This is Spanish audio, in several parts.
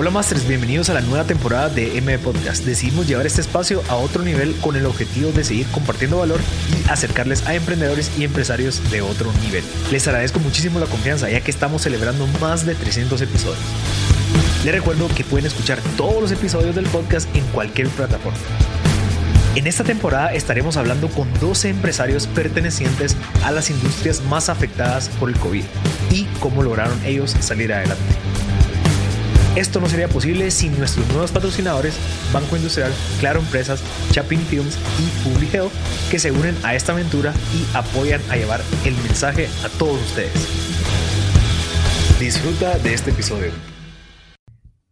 Hola Masters, bienvenidos a la nueva temporada de M Podcast. Decidimos llevar este espacio a otro nivel con el objetivo de seguir compartiendo valor y acercarles a emprendedores y empresarios de otro nivel. Les agradezco muchísimo la confianza ya que estamos celebrando más de 300 episodios. Les recuerdo que pueden escuchar todos los episodios del podcast en cualquier plataforma. En esta temporada estaremos hablando con 12 empresarios pertenecientes a las industrias más afectadas por el COVID y cómo lograron ellos salir adelante. Esto no sería posible sin nuestros nuevos patrocinadores Banco Industrial, Claro Empresas, Chapin Films y Public Health que se unen a esta aventura y apoyan a llevar el mensaje a todos ustedes. Disfruta de este episodio.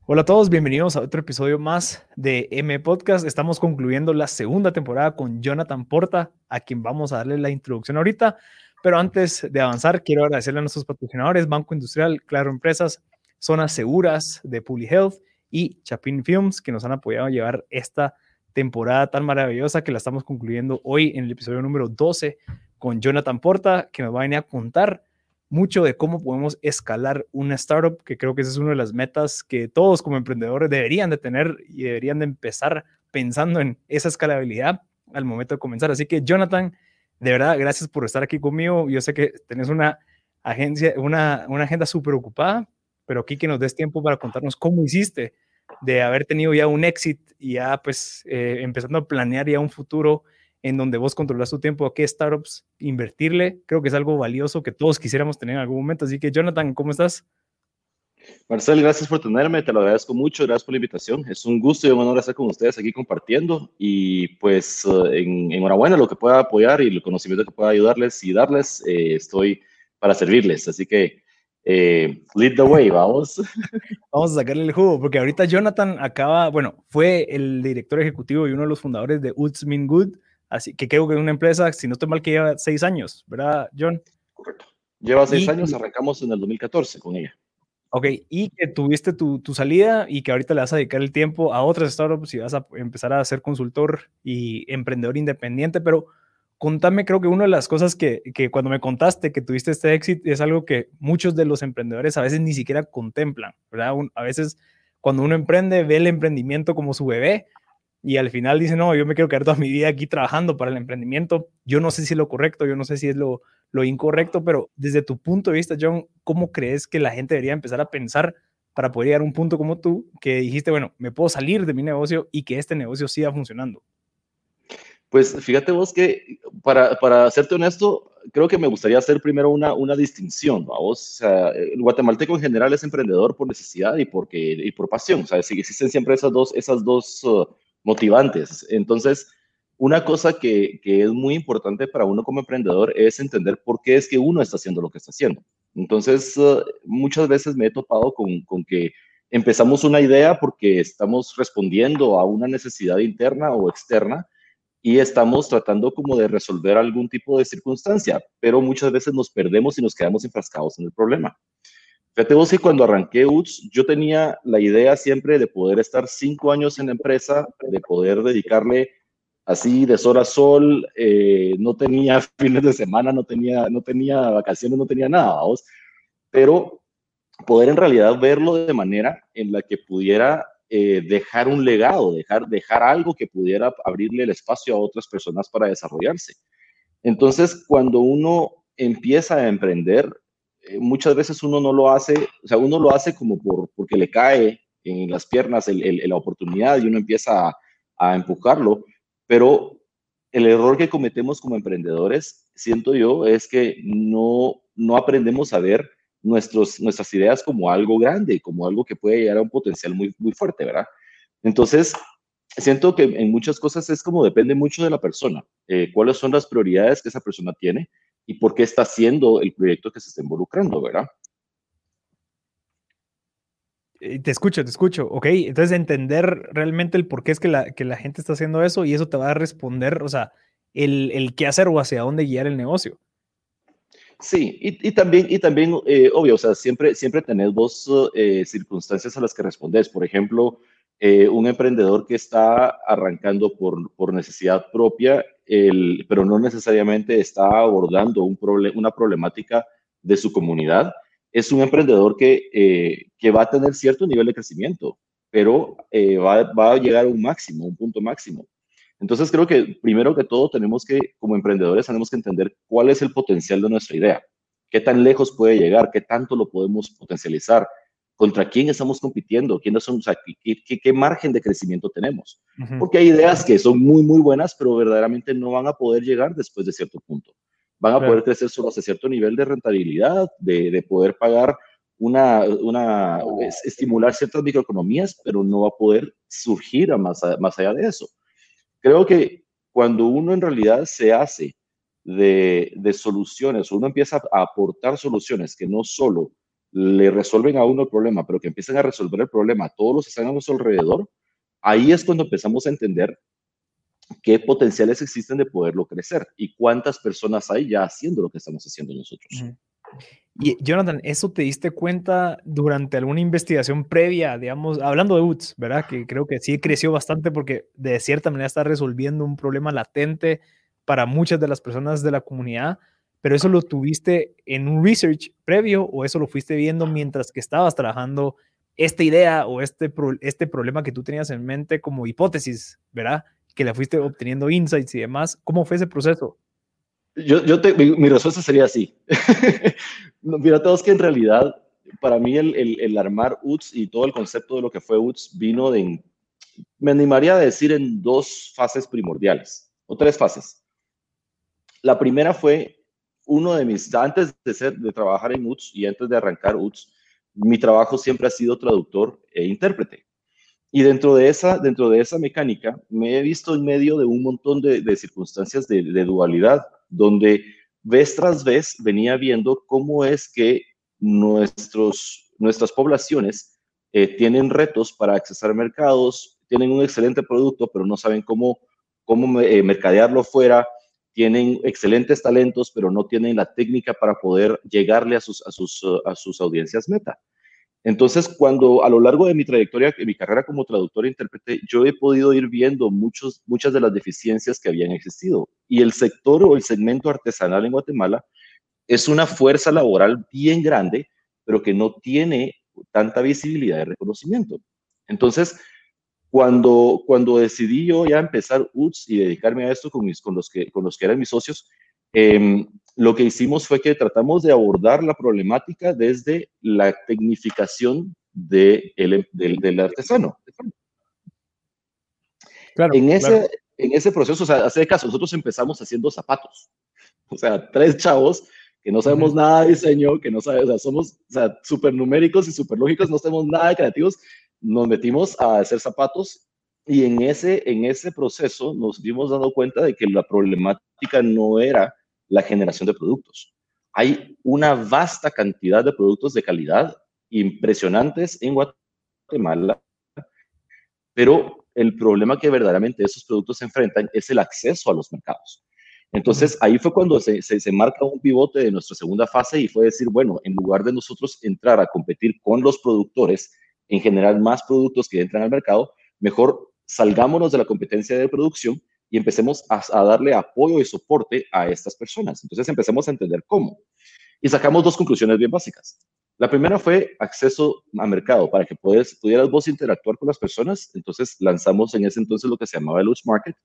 Hola a todos, bienvenidos a otro episodio más de M Podcast. Estamos concluyendo la segunda temporada con Jonathan Porta, a quien vamos a darle la introducción ahorita. Pero antes de avanzar, quiero agradecerle a nuestros patrocinadores, Banco Industrial, Claro Empresas, Zonas Seguras de Public Health y Chapin Films, que nos han apoyado a llevar esta temporada tan maravillosa que la estamos concluyendo hoy en el episodio número 12 con Jonathan Porta, que nos va a venir a contar mucho de cómo podemos escalar una startup, que creo que esa es una de las metas que todos como emprendedores deberían de tener y deberían de empezar pensando en esa escalabilidad al momento de comenzar. Así que Jonathan, de verdad, gracias por estar aquí conmigo. Yo sé que tenés una agencia, una, una agenda súper ocupada, pero aquí que nos des tiempo para contarnos cómo hiciste de haber tenido ya un éxito y ya pues eh, empezando a planear ya un futuro en donde vos controlas tu tiempo, a qué startups invertirle, creo que es algo valioso que todos quisiéramos tener en algún momento. Así que Jonathan, ¿cómo estás? Marcel, gracias por tenerme, te lo agradezco mucho, gracias por la invitación. Es un gusto y un honor estar con ustedes aquí compartiendo y pues eh, en, enhorabuena lo que pueda apoyar y el conocimiento que pueda ayudarles y darles, eh, estoy para servirles. Así que eh, lead the way, vamos. Vamos a sacarle el jugo, porque ahorita Jonathan acaba, bueno, fue el director ejecutivo y uno de los fundadores de Utsmin Good, así que creo que es una empresa, si no estoy mal, que lleva seis años, ¿verdad, John? Correcto. Lleva seis años, arrancamos en el 2014 con ella. Ok, y que tuviste tu, tu, salida y que ahorita le vas a dedicar el tiempo a otras startups y vas a empezar a ser consultor y emprendedor independiente, pero contame, creo que una de las cosas que, cuando me contaste que tuviste este éxito es algo que muchos de los emprendedores a veces ni siquiera contemplan, ¿verdad? a veces cuando uno emprende ve el emprendimiento como su bebé y al final dice, no, yo me quiero quedar toda mi vida aquí trabajando para el emprendimiento. Yo no sé si es lo correcto, yo no sé si es lo, lo incorrecto, pero desde tu punto de vista, John, ¿cómo crees que la gente debería empezar a pensar para poder llegar a un punto como tú, que dijiste, bueno, me puedo salir de mi negocio y que este negocio siga funcionando? Pues fíjate vos que, para, para serte honesto, creo que me gustaría hacer primero una, una distinción. O sea, el guatemalteco en general es emprendedor por necesidad y, porque, y por pasión. O sea, existen siempre esas dos, esas dos uh, motivantes. Entonces, una cosa que, que, es muy importante para uno como emprendedor es entender por qué es que uno está haciendo lo que está haciendo. Entonces, uh, muchas veces me he topado con, con que empezamos una idea porque estamos respondiendo a una necesidad interna o externa y estamos tratando como de resolver algún tipo de circunstancia, pero muchas veces nos perdemos y nos quedamos enfrascados en el problema. Fíjate vos que cuando arranqué UTS, yo tenía la idea siempre de poder estar cinco años en la empresa, de poder dedicarle así de sol a sol, eh, no tenía fines de semana, no tenía, no tenía vacaciones, no tenía nada, vamos, pero poder en realidad verlo de manera en la que pudiera eh, dejar un legado, dejar, dejar algo que pudiera abrirle el espacio a otras personas para desarrollarse. Entonces, cuando uno empieza a emprender, eh, muchas veces uno no lo hace, o sea, uno lo hace como por, porque le cae en las piernas la oportunidad y uno empieza a, a empujarlo, pero el error que cometemos como emprendedores, siento yo, es que no, no aprendemos a ver nuestros, nuestras ideas como algo grande, como algo que puede llegar a un potencial muy, muy fuerte, ¿verdad? Entonces, siento que en muchas cosas es como depende mucho de la persona, eh, cuáles son las prioridades que esa persona tiene y por qué está haciendo el proyecto que se está involucrando, ¿verdad? Eh, te escucho, te escucho, ok. Entonces, entender realmente el por qué es que la, que la gente está haciendo eso y eso te va a responder, o sea, el, el qué hacer o hacia dónde guiar el negocio. Sí, y, también, y también eh, obvio, o sea, siempre, siempre tenés vos eh, circunstancias a las que respondés. Por ejemplo, eh, un emprendedor que está arrancando por, por necesidad propia, el, pero no necesariamente está abordando un una problemática de su comunidad. es un emprendedor que, eh, que va a tener cierto nivel de crecimiento, pero va, va, a llegar a un máximo, un punto máximo. Entonces creo que primero que todo tenemos que, como emprendedores, tenemos que entender cuál es el potencial de nuestra idea, qué tan lejos puede llegar, qué tanto lo podemos potencializar, contra quién estamos compitiendo, quiénes son, o sea, qué, qué, margen de crecimiento tenemos. Porque hay ideas que son muy, muy buenas, pero verdaderamente no van a poder llegar después de cierto punto. Van a poder crecer solo hasta cierto nivel de rentabilidad, de, de poder pagar una, una, estimular ciertas microeconomías, pero no va a poder surgir a más, más allá de eso. Creo que cuando uno en realidad se hace de, de soluciones, uno empieza a aportar soluciones que no solo le resuelven a uno el problema, pero que empiezan a resolver el problema a todos los que están a nuestro alrededor, ahí es cuando empezamos a entender qué potenciales existen de poderlo crecer y cuántas personas hay ya haciendo lo que estamos haciendo nosotros. Y Jonathan, ¿eso te diste cuenta durante alguna investigación previa, digamos, hablando de UTS, ¿verdad? Que creo que sí creció bastante porque de cierta manera está resolviendo un problema latente para muchas de las personas de la comunidad pero eso lo tuviste en un research previo o eso lo fuiste viendo mientras que estabas trabajando esta idea o este, este problema que tú tenías en mente como hipótesis, ¿verdad? Que la fuiste obteniendo insights y demás. ¿Cómo fue ese proceso? Yo, yo te, mi, respuesta sería así. Mira, todos que en realidad, para mí el, el, armar UTS y todo el concepto de lo que fue UTS vino de, me animaría a decir, en dos fases primordiales, o tres fases. La primera fue uno de mis, antes de, de trabajar en UTS y antes de arrancar UTS, mi trabajo siempre ha sido traductor e intérprete. Y dentro de esa, dentro de esa mecánica, me he visto en medio de un montón de, de circunstancias de, dualidad, donde vez tras vez venía viendo cómo es que nuestros, nuestras poblaciones eh, tienen retos para accesar mercados, tienen un excelente producto, pero no saben cómo, cómo eh, mercadearlo fuera, tienen excelentes talentos, pero no tienen la técnica para poder llegarle a sus, a sus, a sus audiencias meta. Entonces, cuando a lo largo de mi trayectoria, de mi carrera como traductor e intérprete, yo he podido ir viendo muchos, muchas de las deficiencias que habían existido. Y el sector o el segmento artesanal en Guatemala es una fuerza laboral bien grande, pero que no tiene tanta visibilidad de reconocimiento. Entonces, cuando, cuando decidí yo ya empezar UTS y dedicarme a esto con, mis, con, los, que, con los que eran mis socios, eh, lo que hicimos fue que tratamos de abordar la problemática desde la tecnificación de el, del, del, artesano. Claro, en, ese, claro. en ese proceso, o sea, hace caso, nosotros empezamos haciendo zapatos. O sea, tres chavos que no sabemos uh -huh. nada de diseño, que no sabemos, o sea, somos o sea, súper numéricos y súper lógicos, no sabemos nada de creativos, nos metimos a hacer zapatos y en ese, en ese proceso nos dimos dando cuenta de que la problemática no era la generación de productos. Hay una vasta cantidad de productos de calidad impresionantes en Guatemala, pero el problema que verdaderamente esos productos se enfrentan es el acceso a los mercados. Entonces, ahí fue cuando se, se, se, marca un pivote de nuestra segunda fase y fue decir, bueno, en lugar de nosotros entrar a competir con los productores, en generar más productos que entran al mercado, mejor salgámonos de la competencia de producción y empecemos a, a, darle apoyo y soporte a estas personas. Entonces empecemos a entender cómo. Y sacamos dos conclusiones bien básicas. La primera fue acceso a mercado, para que puedes, pudieras vos interactuar con las personas. Entonces lanzamos en ese entonces lo que se llamaba el Market,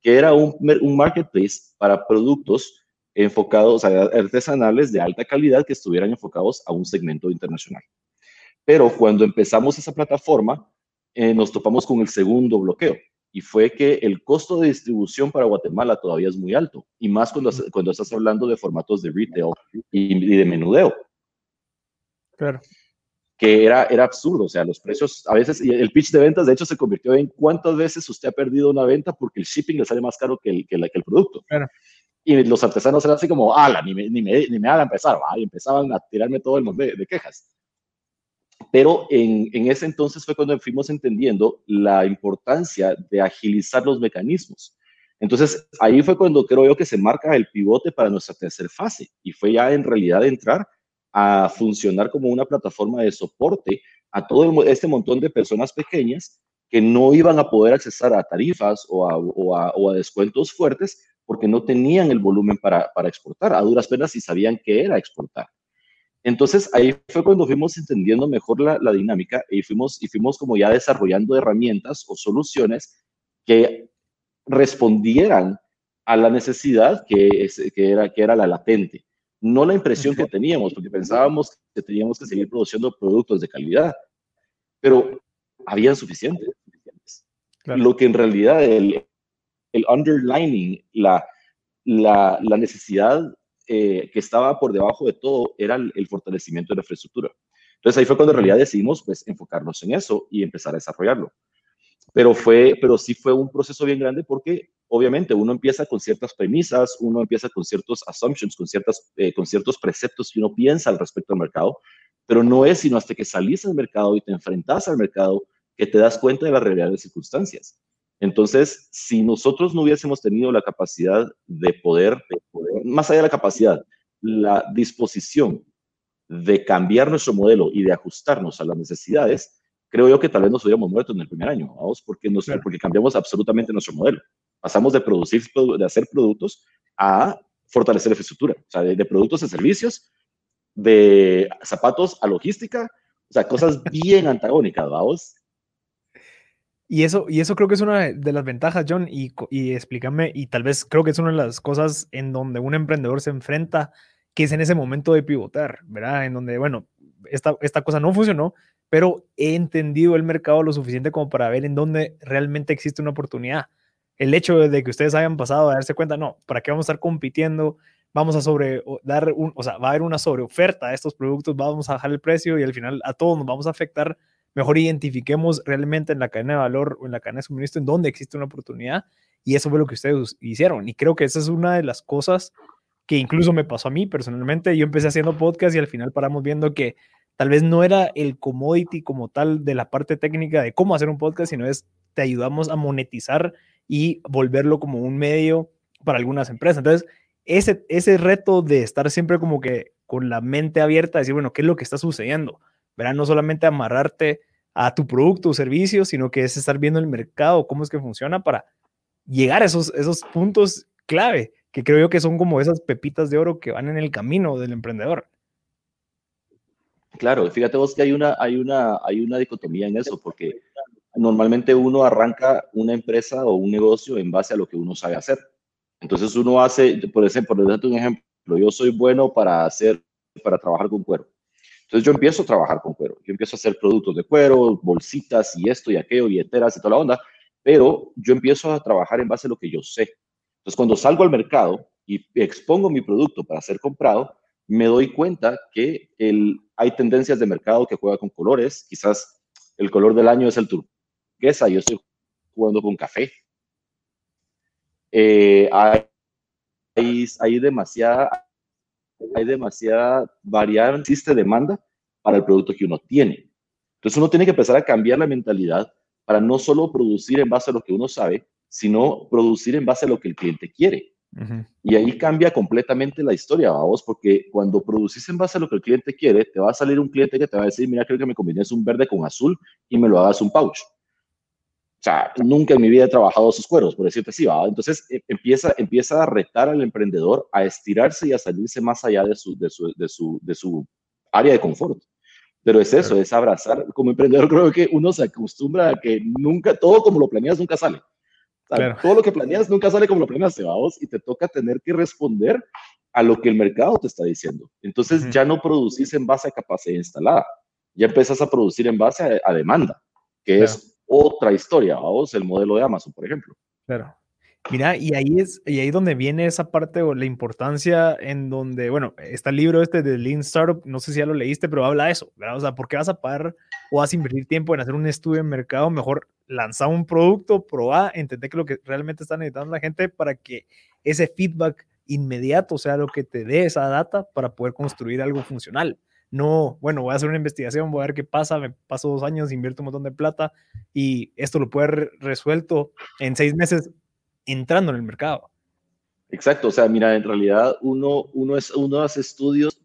que era un, un marketplace para productos enfocados, a artesanales de alta calidad que estuvieran enfocados a un segmento internacional. Pero cuando empezamos esa plataforma, eh, nos topamos con el segundo bloqueo y fue que el costo de distribución para Guatemala todavía es muy alto, y más cuando, cuando estás hablando de formatos de retail y, y de menudeo. Claro. Que era, era absurdo, o sea, los precios, a veces, y el pitch de ventas, de hecho, se convirtió en cuántas veces usted ha perdido una venta porque el shipping le sale más caro que el, que la, que el producto. Claro. Y los artesanos eran así como, ala, ni me, ni me, ni me hagan empezar, ¿va? y empezaban a tirarme todo el mundo de, de quejas. Pero en, ese entonces fue cuando fuimos entendiendo la importancia de agilizar los mecanismos. Entonces ahí fue cuando creo yo que se marca el pivote para nuestra tercera fase y fue ya en realidad entrar a funcionar como una plataforma de soporte a todo este montón de personas pequeñas que no iban a poder accesar a tarifas o a, descuentos fuertes porque no tenían el volumen para, para exportar, a duras penas si sabían que era exportar. Entonces ahí fue cuando fuimos entendiendo mejor la, la, dinámica y fuimos, y fuimos como ya desarrollando herramientas o soluciones que respondieran a la necesidad que, es, que, era, que era la latente, no la impresión que teníamos, porque pensábamos que teníamos que seguir produciendo productos de calidad, pero habían suficientes. Lo que en realidad el, el underlining, la, la, la necesidad eh, que estaba por debajo de todo era el, fortalecimiento de la infraestructura. Entonces ahí fue cuando en realidad decidimos pues enfocarnos en eso y empezar a desarrollarlo. Pero fue, pero sí fue un proceso bien grande porque obviamente uno empieza con ciertas premisas, uno empieza con ciertos assumptions, con, ciertas, eh, con ciertos preceptos que uno piensa al respecto al mercado, pero no es sino hasta que salís al mercado y te enfrentas al mercado que te das cuenta de las realidades circunstancias. Entonces, si nosotros no hubiésemos tenido la capacidad de poder, de poder, más allá de la capacidad, la disposición de cambiar nuestro modelo y de ajustarnos a las necesidades, creo yo que tal vez nos hubiéramos muerto en el primer año, vamos, porque, nos, porque cambiamos absolutamente nuestro modelo. Pasamos de producir, de hacer productos a fortalecer la infraestructura, o sea, de, de productos a servicios, de zapatos a logística, o sea, cosas bien antagónicas, vamos. Y eso, y eso creo que es una de las ventajas, John, y, y explícame, y tal vez creo que es una de las cosas en donde un emprendedor se enfrenta, que es en ese momento de pivotar, ¿verdad? En donde, bueno, esta, esta cosa no funcionó, pero he entendido el mercado lo suficiente como para ver en dónde realmente existe una oportunidad. El hecho de que ustedes hayan pasado a darse cuenta, no, ¿para qué vamos a estar compitiendo? Vamos a sobre, dar o sea, va a haber una sobreoferta a estos productos, vamos a bajar el precio y al final a todos nos vamos a afectar mejor identifiquemos realmente en la cadena de valor o en la cadena de suministro en dónde existe una oportunidad y eso fue lo que ustedes hicieron. Y creo que esa es una de las cosas que incluso me pasó a mí personalmente. Yo empecé haciendo podcast y al final paramos viendo que tal vez no era el commodity como tal de la parte técnica de cómo hacer un podcast, sino es te ayudamos a monetizar y volverlo como un medio para algunas empresas. Entonces, ese, ese reto de estar siempre como que con la mente abierta, decir, bueno, ¿qué es lo que está sucediendo? ¿Verdad? No solamente amarrarte a tu producto o servicio, sino que es estar viendo el mercado, cómo es que funciona para llegar a esos, esos puntos clave, que creo yo que son como esas pepitas de oro que van en el camino del emprendedor. Claro, fíjate vos que hay una, hay una, hay una dicotomía en eso, porque normalmente uno arranca una empresa o un negocio en base a lo que uno sabe hacer. Entonces uno hace, por ejemplo, por un ejemplo, yo soy bueno para hacer, para trabajar con cuero. Entonces yo empiezo a trabajar con cuero, yo empiezo a hacer productos de cuero, bolsitas y esto y aquello, billeteras y toda la onda, pero yo empiezo a trabajar en base a lo que yo sé. Entonces cuando salgo al mercado y expongo mi producto para ser comprado, me doy cuenta que el, hay tendencias de mercado que juega con colores, quizás el color del año es el turquesa, yo estoy jugando con café. Eh, hay, hay, demasiada hay demasiada variedad, existe demanda para el producto que uno tiene. Entonces uno tiene que empezar a cambiar la mentalidad para no solo producir en base a lo que uno sabe, sino producir en base a lo que el cliente quiere. Y ahí cambia completamente la historia, vamos, porque cuando producís en base a lo que el cliente quiere, te va a salir un cliente que te va a decir, mira, creo que me combines un verde con azul y me lo hagas un pouch. O sea, nunca en mi vida he trabajado esos cueros, por decirte así, ¿va? Entonces e, empieza, empieza a retar al emprendedor a estirarse y a salirse más allá de su, de su, de su, de su área de confort. Pero es eso, es abrazar. Como emprendedor creo que uno se acostumbra a que nunca, todo como lo planeas nunca sale. Todo lo que planeas nunca sale como lo planeaste, vamos, y te toca tener que responder a lo que el mercado te está diciendo. Entonces ya no producís en base a capacidad instalada, ya empiezas a producir en base a, demanda, que es otra historia, vamos, el modelo de Amazon, por ejemplo. Claro. Mira, y ahí es y ahí donde viene esa parte o la importancia en donde, bueno, está el libro este de Lean Startup, no sé si ya lo leíste, pero habla de eso, ¿verdad? O sea, ¿por qué vas a pagar o vas a invertir tiempo en hacer un estudio en mercado? Mejor lanzar un producto, probar, entender que lo que realmente está necesitando la gente para que ese feedback inmediato sea lo que te dé esa data para poder construir algo funcional no, bueno, voy a hacer una investigación, voy a ver qué pasa, me paso dos años, invierto un montón de plata y esto lo puede haber resuelto en seis meses entrando en el mercado. Exacto, o sea, mira, en realidad uno, uno, es, uno hace estudios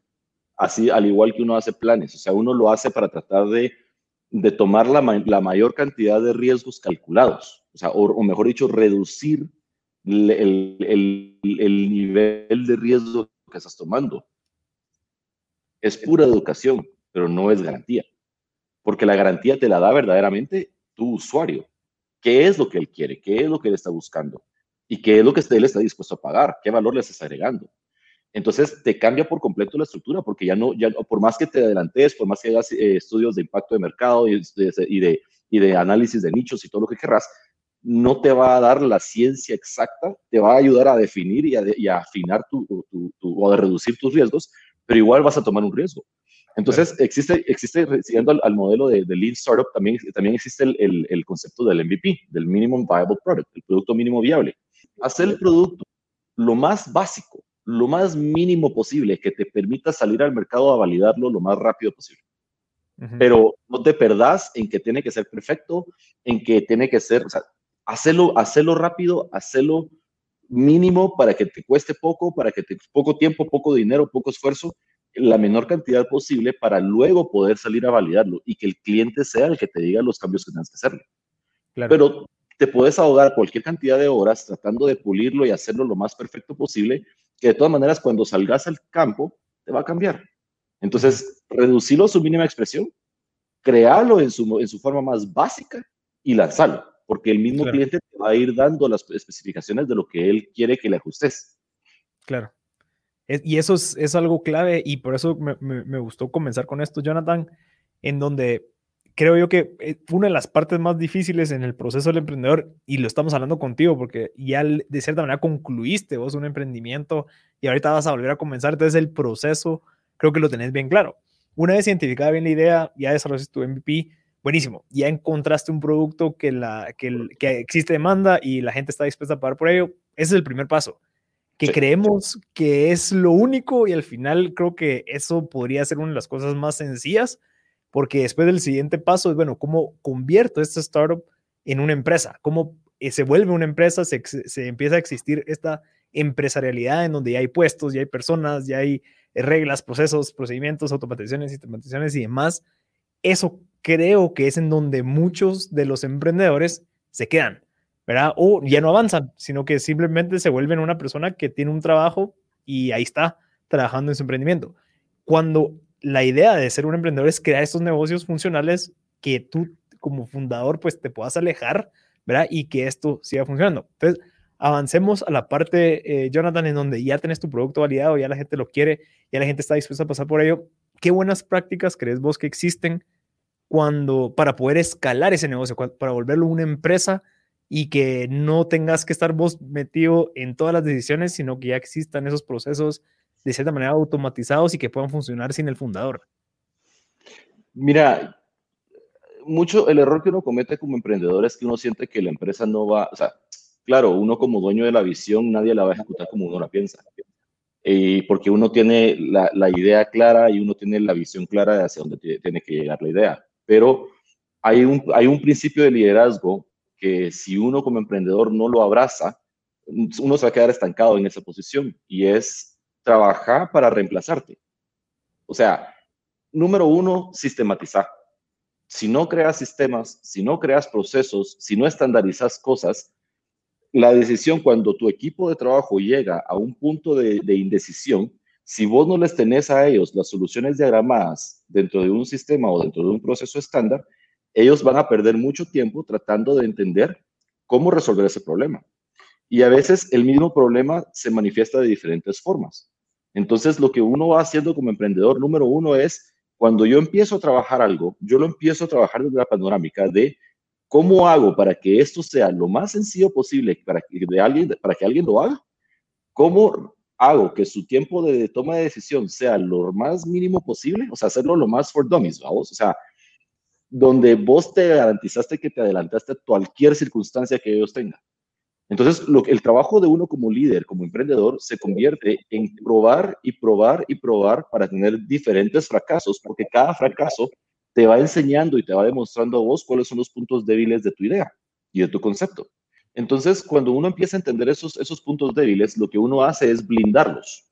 así, al igual que uno hace planes, o sea, uno lo hace para tratar de, de tomar la, la, mayor cantidad de riesgos calculados, o sea, o, mejor dicho, reducir el, el, el, el nivel de riesgo que estás tomando. Es pura educación, pero no es garantía. Porque la garantía te la da verdaderamente tu usuario. ¿Qué es lo que él quiere? ¿Qué es lo que él está buscando? ¿Y qué es lo que él está dispuesto a pagar? ¿Qué valor le estás agregando? Entonces te cambia por completo la estructura, porque ya no, ya, por más que te adelantes, por más que hagas eh, estudios de impacto de mercado y de, y de análisis de nichos y todo lo que querrás, no te va a dar la ciencia exacta, te va a ayudar a definir y a, afinar tu, o a reducir tus riesgos, pero igual vas a tomar un riesgo. Entonces, existe, existe siguiendo al, modelo de, Lean Startup, también, también existe el, el, concepto del MVP, del Minimum Viable Product, el producto mínimo viable. Hacer el producto lo más básico, lo más mínimo posible que te permita salir al mercado a validarlo lo más rápido posible. Pero no te perdás en que tiene que ser perfecto, en que tiene que ser, o sea, hacerlo, hacerlo rápido, hacerlo mínimo para que te cueste poco, para que te poco tiempo, poco dinero, poco esfuerzo, la menor cantidad posible para luego poder salir a validarlo y que el cliente sea el que te diga los cambios que tienes que hacerle. Pero te puedes ahogar cualquier cantidad de horas tratando de pulirlo y hacerlo lo más perfecto posible, que de todas maneras cuando salgas al campo te va a cambiar. Entonces, reducirlo a su mínima expresión, crearlo en su, en su forma más básica y lanzarlo, porque el mismo cliente te va a ir dando las especificaciones de lo que él quiere que le ajustes. Claro. Y eso es, es algo clave y por eso me, me, gustó comenzar con esto, Jonathan, en donde creo yo que eh, una de las partes más difíciles en el proceso del emprendedor, y lo estamos hablando contigo, porque ya de cierta manera concluiste vos un emprendimiento y ahorita vas a volver a comenzar, entonces el proceso creo que lo tenés bien claro. Una vez identificada bien la idea, ya desarrollaste tu MVP, buenísimo, ya encontraste un producto que, la, que, que existe demanda y la gente está dispuesta a pagar por ello, ese es el primer paso. Que creemos que es lo único y al final creo que eso podría ser una de las cosas más sencillas, porque después del siguiente paso es, bueno, ¿cómo convierto esta startup en una empresa? ¿Cómo eh, se vuelve una empresa? Se, se empieza a existir esta empresarialidad en donde ya hay puestos, ya hay personas, ya hay reglas, procesos, procedimientos, automatizaciones, sistematizaciones y demás, eso creo que es en donde muchos de los emprendedores se quedan, ¿verdad? O ya no avanzan, sino que simplemente se vuelven una persona que tiene un trabajo y ahí está trabajando en su emprendimiento. Cuando la idea de ser un emprendedor es crear estos negocios funcionales que tú como fundador pues te puedas alejar, ¿verdad? Y que esto siga funcionando. Entonces, avancemos a la parte, eh, Jonathan, en donde ya tenés tu producto validado, ya la gente lo quiere, ya la gente está dispuesta a pasar por ello. ¿Qué buenas prácticas crees vos que existen cuando para poder escalar ese negocio, para volverlo una empresa y que no tengas que estar vos metido en todas las decisiones, sino que ya existan esos procesos de cierta manera automatizados y que puedan funcionar sin el fundador? Mira, mucho el error que uno comete como emprendedor es que uno siente que la empresa no va, o sea, claro, uno como dueño de la visión, nadie la va a ejecutar como uno la piensa. Y porque uno tiene la, idea clara y uno tiene la visión clara de hacia dónde tiene que llegar la idea. Pero hay un, hay un principio de liderazgo que si uno como emprendedor no lo abraza, uno se va a quedar estancado en esa posición y es trabajar para reemplazarte. O sea, número uno, sistematizar. Si no creas sistemas, si no creas procesos, si no estandarizas cosas, la decisión cuando tu equipo de trabajo llega a un punto de, indecisión, si vos no les tenés a ellos las soluciones diagramadas dentro de un sistema o dentro de un proceso estándar, ellos van a perder mucho tiempo tratando de entender cómo resolver ese problema. Y a veces el mismo problema se manifiesta de diferentes formas. Entonces, lo que uno va haciendo como emprendedor, número uno, es cuando yo empiezo a trabajar algo, yo lo empiezo a trabajar desde la panorámica de ¿Cómo hago para que esto sea lo más sencillo posible para que, alguien, alguien lo haga? ¿Cómo hago que su tiempo de toma de decisión sea lo más mínimo posible? O sea, hacerlo lo más for dummies, vamos. O sea, donde vos te garantizaste que te adelantaste a cualquier circunstancia que ellos tengan. Entonces, lo, el trabajo de uno como líder, como emprendedor, se convierte en probar y probar y probar para tener diferentes fracasos, porque cada fracaso te va enseñando y te va demostrando a vos cuáles son los puntos débiles de tu idea y de tu concepto. Entonces, cuando uno empieza a entender esos, esos puntos débiles, lo que uno hace es blindarlos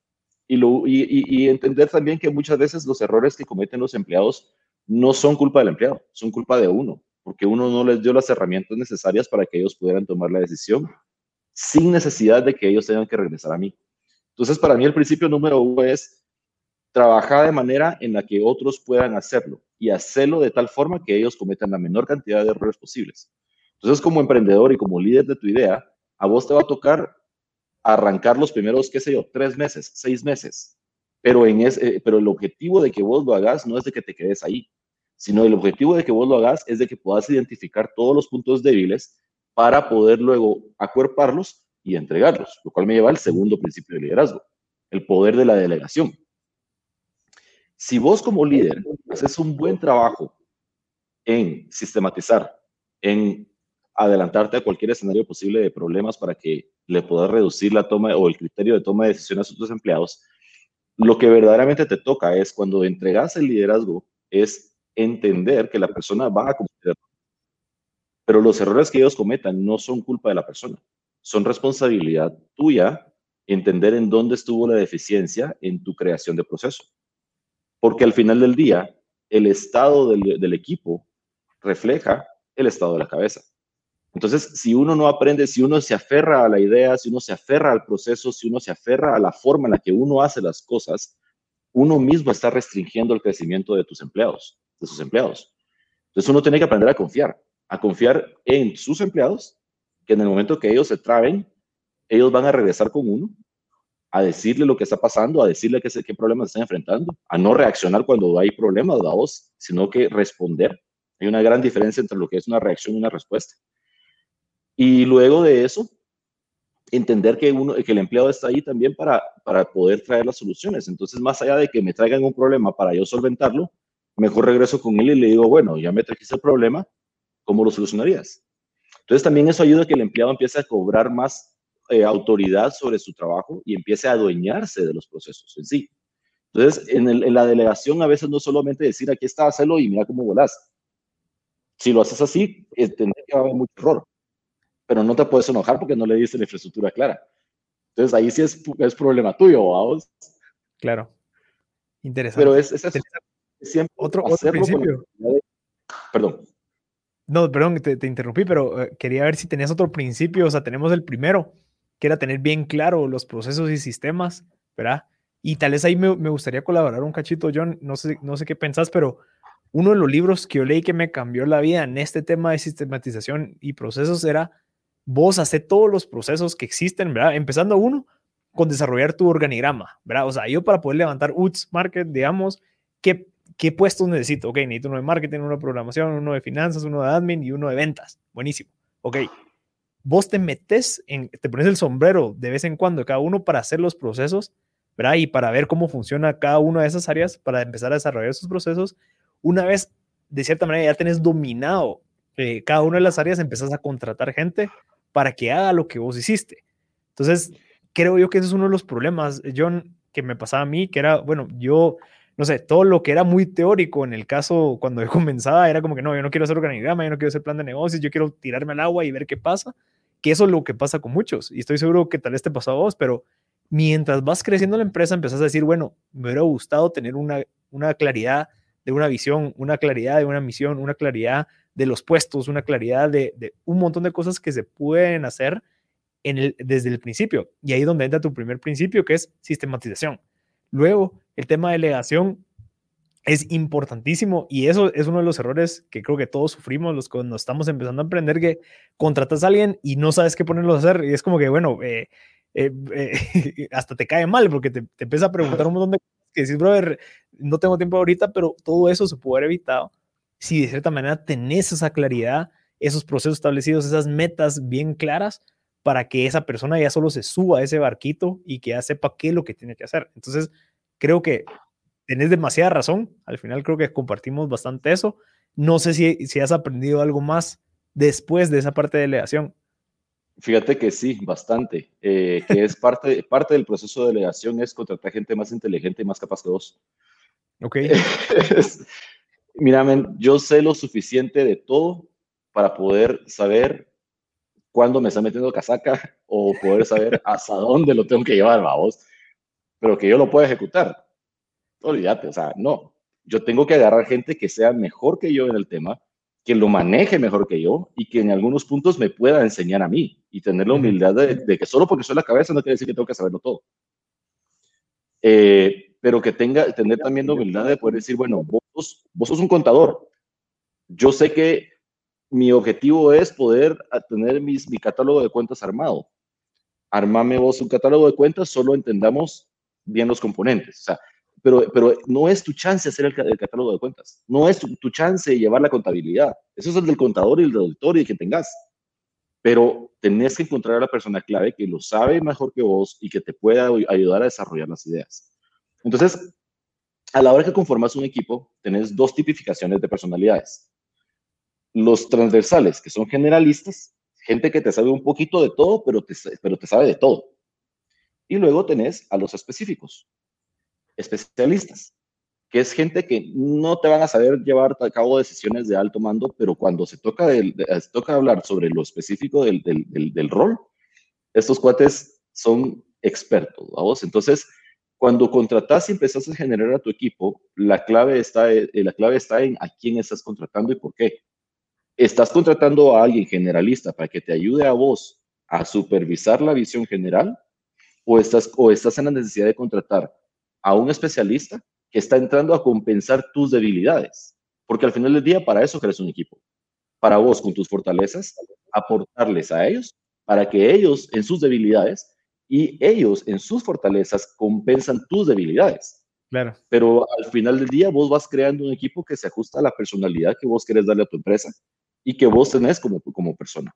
y, y, entender también que muchas veces los errores que cometen los empleados no son culpa del empleado, son culpa de uno, porque uno no les dio las herramientas necesarias para que ellos pudieran tomar la decisión sin necesidad de que ellos tengan que regresar a mí. Entonces, para mí el principio número uno es trabaja de manera en la que otros puedan hacerlo y hacerlo de tal forma que ellos cometan la menor cantidad de errores posibles. Entonces, como emprendedor y como líder de tu idea, a vos te va a tocar arrancar los primeros, qué sé yo, tres meses, seis meses. Pero, en ese, eh, pero el objetivo de que vos lo hagas no es de que te quedes ahí, sino el objetivo de que vos lo hagas es de que puedas identificar todos los puntos débiles para poder luego acuerparlos y entregarlos, lo cual me lleva al segundo principio de liderazgo, el poder de la delegación. Si vos como líder haces un buen trabajo en sistematizar, en adelantarte a cualquier escenario posible de problemas para que le puedas reducir la toma o el criterio de toma de decisiones a tus empleados, lo que verdaderamente te toca es cuando entregas el liderazgo, es entender que la persona va a cometer errores. Pero los errores que ellos cometan no son culpa de la persona, son responsabilidad tuya entender en dónde estuvo la deficiencia en tu creación de proceso porque al final del día, el estado del, equipo refleja el estado de la cabeza. Entonces, si uno no aprende, si uno se aferra a la idea, si uno se aferra al proceso, si uno se aferra a la forma en la que uno hace las cosas, uno mismo está restringiendo el crecimiento de tus empleados, de sus empleados. Entonces, uno tiene que aprender a confiar, a confiar en sus empleados, que en el momento que ellos se traben, ellos van a regresar con uno a decirle lo que está pasando, a decirle qué, qué problemas están enfrentando, a no reaccionar cuando hay problemas, voz, sino que responder. Hay una gran diferencia entre lo que es una reacción y una respuesta. Y luego de eso, entender que, uno, que el empleado está ahí también para, para poder traer las soluciones. Entonces, más allá de que me traigan un problema para yo solventarlo, mejor regreso con él y le digo, bueno, ya me trajiste el problema, ¿cómo lo solucionarías? Entonces, también eso ayuda a que el empleado empiece a cobrar más eh, autoridad sobre su trabajo y empiece a adueñarse de los procesos en sí. Entonces, en, la delegación a veces no solamente decir aquí está, hazlo y mira cómo volás. Si lo haces así, tendrá que haber mucho error. Pero no te puedes enojar porque no le diste la infraestructura clara. Entonces, ahí sí es, es problema tuyo, vamos. Claro. Interesante. Pero es, es, siempre otro, otro principio. Perdón. No, perdón, te, te interrumpí, pero eh, quería ver si tenías otro principio. O sea, tenemos el primero, que era tener bien claro los procesos y sistemas, ¿verdad? Y tal vez ahí me, gustaría colaborar un cachito, John, no sé, no sé qué pensás, pero uno de los libros que yo leí que me cambió la vida en este tema de sistematización y procesos era vos hacer todos los procesos que existen, ¿verdad? Empezando uno con desarrollar tu organigrama, ¿verdad? O sea, yo para poder levantar UTS Market, digamos, ¿qué, qué puestos necesito? Ok, necesito uno de marketing, uno de programación, uno de finanzas, uno de admin y uno de ventas. Buenísimo. Ok, vos te metes, en, te pones el sombrero de vez en cuando cada uno para hacer los procesos, ¿verdad? Y para ver cómo funciona cada una de esas áreas, para empezar a desarrollar esos procesos. Una vez, de cierta manera, ya tenés dominado eh, cada una de las áreas, empezás a contratar gente para que haga lo que vos hiciste. Entonces, creo yo que ese es uno de los problemas, John, que me pasaba a mí, que era, bueno, yo, no sé, todo lo que era muy teórico en el caso cuando yo comenzaba era como que no, yo no quiero hacer organigrama, yo no quiero hacer plan de negocios, yo quiero tirarme al agua y ver qué pasa que eso es lo que pasa con muchos. Y estoy seguro que tal vez te pasó a vos, pero mientras vas creciendo la empresa, empezás a decir, bueno, me hubiera gustado tener una, una claridad de una visión, una claridad de una misión, una claridad de los puestos, una claridad de, un montón de cosas que se pueden hacer en el, desde el principio. Y ahí es donde entra tu primer principio, que es sistematización. Luego, el tema de delegación es importantísimo y eso es uno de los errores que creo que todos sufrimos los cuando estamos empezando a aprender que contratas a alguien y no sabes qué ponerlo a hacer y es como que bueno eh, eh, eh, hasta te cae mal porque te, te empieza a preguntar un montón de cosas que decís brother no tengo tiempo ahorita pero todo eso se puede haber evitado si de cierta manera tenés esa claridad esos procesos establecidos esas metas bien claras para que esa persona ya solo se suba a ese barquito y que ya sepa qué es lo que tiene que hacer entonces creo que tenés demasiada razón. Al final creo que compartimos bastante eso. No sé si, si has aprendido algo más después de esa parte de delegación. Fíjate que sí, bastante. Eh, que es parte, parte del proceso de delegación es contratar gente más inteligente y más capaz que vos. Ok. Mira, yo sé lo suficiente de todo para poder saber cuándo me está metiendo casaca o poder saber hasta dónde lo tengo que llevar, vos. Pero que yo lo pueda ejecutar olvídate, o sea, no. Yo tengo que agarrar gente que sea mejor que yo en el tema, que lo maneje mejor que yo y que en algunos puntos me pueda enseñar a mí y tener la humildad de, que solo porque soy la cabeza no quiere decir que tengo que saberlo todo. Eh, pero que tenga, tener también la humildad de poder decir, bueno, vos, vos sos un contador. Yo sé que mi objetivo es poder tener mis, mi catálogo de cuentas armado. Armame vos un catálogo de cuentas, solo entendamos bien los componentes. O sea, pero, pero no es tu chance hacer el, catálogo de cuentas. No es tu, tu, chance llevar la contabilidad. Eso es el del contador y el del auditor y que tengas. Pero tenés que encontrar a la persona clave que lo sabe mejor que vos y que te pueda ayudar a desarrollar las ideas. Entonces, a la hora que conformas un equipo, tenés dos tipificaciones de personalidades los transversales, que son generalistas, gente que te sabe un poquito de todo, pero te, pero te sabe de todo. Y luego tenés a los específicos, especialistas, que es gente que no te van a saber llevar a cabo decisiones de alto mando, pero cuando se toca, toca hablar sobre lo específico del, del, rol, estos cuates son expertos, ¿vamos? Entonces, cuando contratas y empezás a generar a tu equipo, la clave está, eh, la clave está en a quién estás contratando y por qué estás contratando a alguien generalista para que te ayude a vos a supervisar la visión general o estás, o estás en la necesidad de contratar a un especialista que está entrando a compensar tus debilidades. Porque al final del día, para eso crees un equipo. Para vos, con tus fortalezas, aportarles a ellos para que ellos en sus debilidades y ellos en sus fortalezas compensan tus debilidades. Claro. Pero al final del día vos vas creando un equipo que se ajusta a la personalidad que vos querés darle a tu empresa y que vos tenés como, como persona.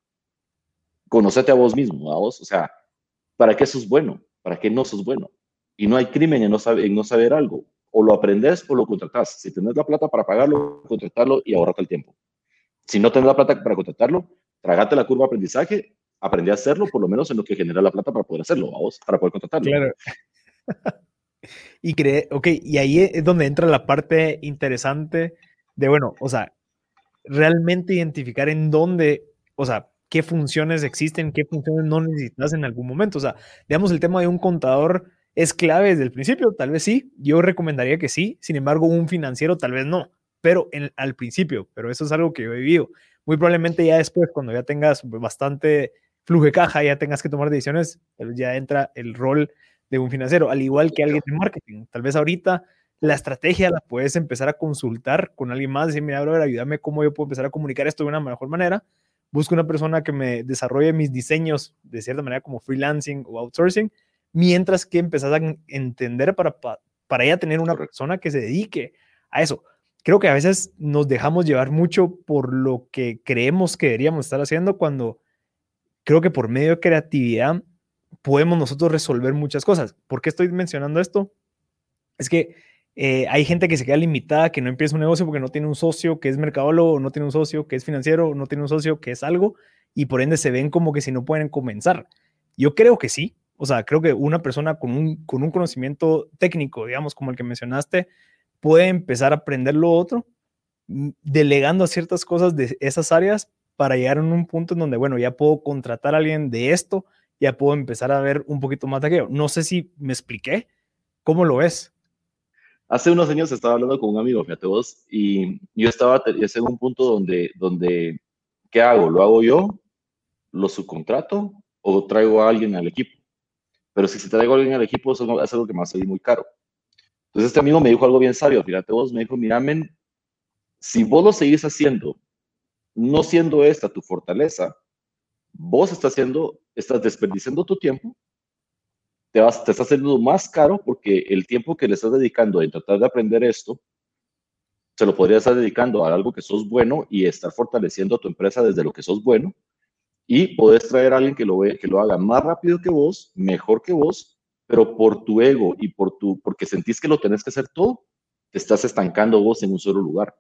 Conocete a vos mismo, a vos, o sea, ¿para qué sos bueno? ¿Para qué no sos bueno? Y no hay crimen en no, saber, en no saber algo. O lo aprendes o lo contratás. Si tenés la plata para pagarlo, contratarlo y ahorrate el tiempo. Si no tenés la plata para contratarlo, tragate la curva de aprendizaje, aprendí a hacerlo, por lo menos en lo que genera la plata para poder hacerlo, a vos, para poder contratarlo. Claro. y cree, ok, y ahí es donde entra la parte interesante de, bueno, o sea, realmente identificar en dónde, o sea, qué funciones existen, qué funciones no necesitas en algún momento. O sea, digamos, el tema de un contador es clave desde el principio, tal vez sí, yo recomendaría que sí, sin embargo, un financiero tal vez no, pero en, al principio, pero eso es algo que yo he vivido. Muy probablemente ya después, cuando ya tengas bastante flujo de caja, ya tengas que tomar decisiones, ya entra el rol de un financiero, al igual que alguien de marketing. Tal vez ahorita la estrategia la puedes empezar a consultar con alguien más, decir, mira, ver, ayúdame cómo yo puedo empezar a comunicar esto de una mejor manera. Busco una persona que me desarrolle mis diseños de cierta manera como freelancing o outsourcing, mientras que empezás a entender para, para ya tener una persona que se dedique a eso. Creo que a veces nos dejamos llevar mucho por lo que creemos que deberíamos estar haciendo cuando creo que por medio de creatividad podemos nosotros resolver muchas cosas. ¿Por qué estoy mencionando esto? Es que eh, hay gente que se queda limitada, que no empieza un negocio porque no tiene un socio que es mercadólogo, no tiene un socio que es financiero, no tiene un socio que es algo, y por ende se ven como que si no pueden comenzar. Yo creo que sí. O sea, creo que una persona con un, con un conocimiento técnico, digamos, como el que mencionaste, puede empezar a aprender lo otro, mm, delegando ciertas cosas de esas áreas para llegar a un punto en donde, bueno, ya puedo contratar a alguien de esto, ya puedo empezar a ver un poquito más de. No sé si me expliqué. ¿Cómo lo ves? Hace unos años estaba hablando con un amigo, fíjate vos, y yo estaba en un punto donde, donde, ¿qué hago? ¿Lo hago yo? ¿Lo subcontrato? ¿O traigo a alguien al equipo? Pero si se traigo a alguien al equipo, eso es algo que me va a salir muy caro. Entonces este amigo me dijo algo bien sabio, fíjate vos, me dijo, mira, men, si vos lo seguís haciendo, no siendo esta tu fortaleza, vos estás haciendo, estás desperdiciando tu tiempo te, vas, te está haciendo más caro porque el tiempo que le estás dedicando en tratar de aprender esto, se lo podrías estar dedicando a algo que sos bueno y estar fortaleciendo a tu empresa desde lo que sos bueno y podés traer a alguien que lo, ve, que lo haga más rápido que vos, mejor que vos, pero por tu ego y por tu, porque sentís que lo tenés que hacer todo, te estás estancando vos en un solo lugar.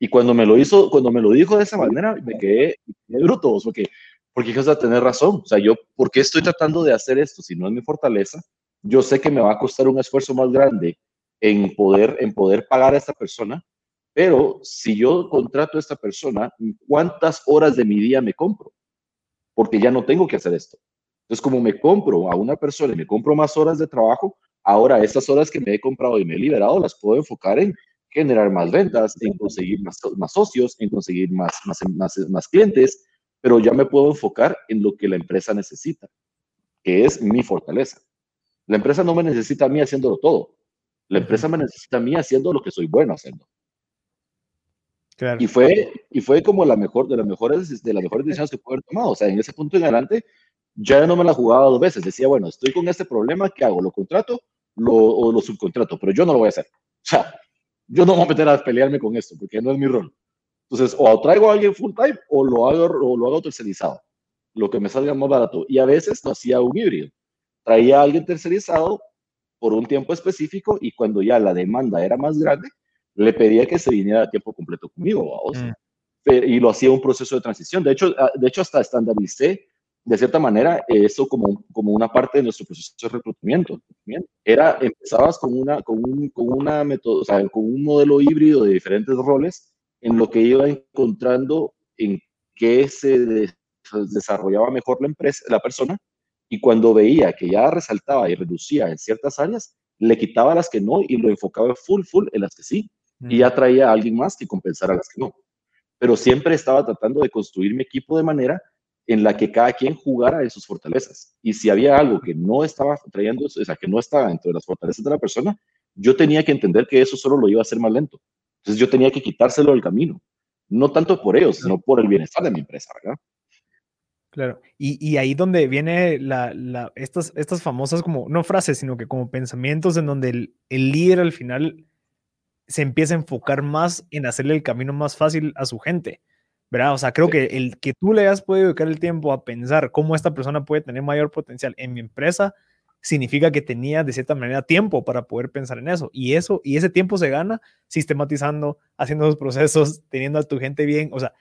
Y cuando me lo hizo, cuando me lo dijo de esa manera, me quedé, me quedé bruto, porque porque vas a tener razón. O sea, yo, ¿por qué estoy tratando de hacer esto si no es mi fortaleza? Yo sé que me va a costar un esfuerzo más grande en poder, en poder pagar a esta persona, pero si yo contrato a esta persona, ¿cuántas horas de mi día me compro? Porque ya no tengo que hacer esto. Entonces, como me compro a una persona y me compro más horas de trabajo, ahora estas horas que me he comprado y me he liberado las puedo enfocar en generar más ventas, en conseguir más, más socios, en conseguir más, más, más, más clientes, pero ya me puedo enfocar en lo que la empresa necesita, que es mi fortaleza. La empresa no me necesita a mí haciéndolo todo. La empresa me necesita a mí haciendo lo que soy bueno haciendo. Y, fue, y fue como la mejor, de las mejores, de las mejores decisiones que puedo haber tomado. O sea, en ese punto en adelante, ya no me la jugaba dos veces. Decía, bueno, estoy con este problema, ¿qué hago? ¿Lo contrato lo, o lo subcontrato? Pero yo no lo voy a hacer. O sea, yo no voy a meter a pelearme con esto, porque no es mi rol. Entonces, o traigo a alguien full time o lo hago, o lo hago tercerizado, lo que me salga más barato. Y a veces lo hacía un híbrido. Traía a alguien tercerizado por un tiempo específico y cuando ya la demanda era más grande, le pedía que se viniera a tiempo completo conmigo. Mm. Y lo hacía un proceso de transición. De hecho, ah, de hecho hasta estandaricé de cierta manera eso como, como una parte de nuestro proceso de reclutamiento. Era, empezabas con una, con un, con una método, o sea, con un modelo híbrido de diferentes roles en lo que iba encontrando en qué se desarrollaba mejor la empresa, la persona, y cuando veía que ya resaltaba y reducía en ciertas áreas, le quitaba las que no y lo enfocaba full, full en las que sí, y ya traía a alguien más que compensara las que no. Pero siempre estaba tratando de construir mi equipo de manera en la que cada quien jugara en sus fortalezas. Y si había algo que no estaba trayendo, o sea, que no estaba dentro de las fortalezas de la persona, yo tenía que entender que eso solo lo iba a hacer más lento. Entonces yo tenía que quitárselo del camino, no tanto por ellos, sino por el bienestar de mi empresa, ¿verdad? Claro, y, y ahí donde viene la, la, estas, estas famosas como, no frases, sino que como pensamientos en donde el, el líder al final se empieza a enfocar más en hacerle el camino más fácil a su gente, ¿verdad? O sea, creo que el que tú le has podido dedicar el tiempo a pensar cómo esta persona puede tener mayor potencial en mi empresa, significa que tenía de cierta manera tiempo para poder pensar en eso. Y eso, y ese tiempo se gana sistematizando, haciendo los procesos, teniendo a tu gente bien. O sea,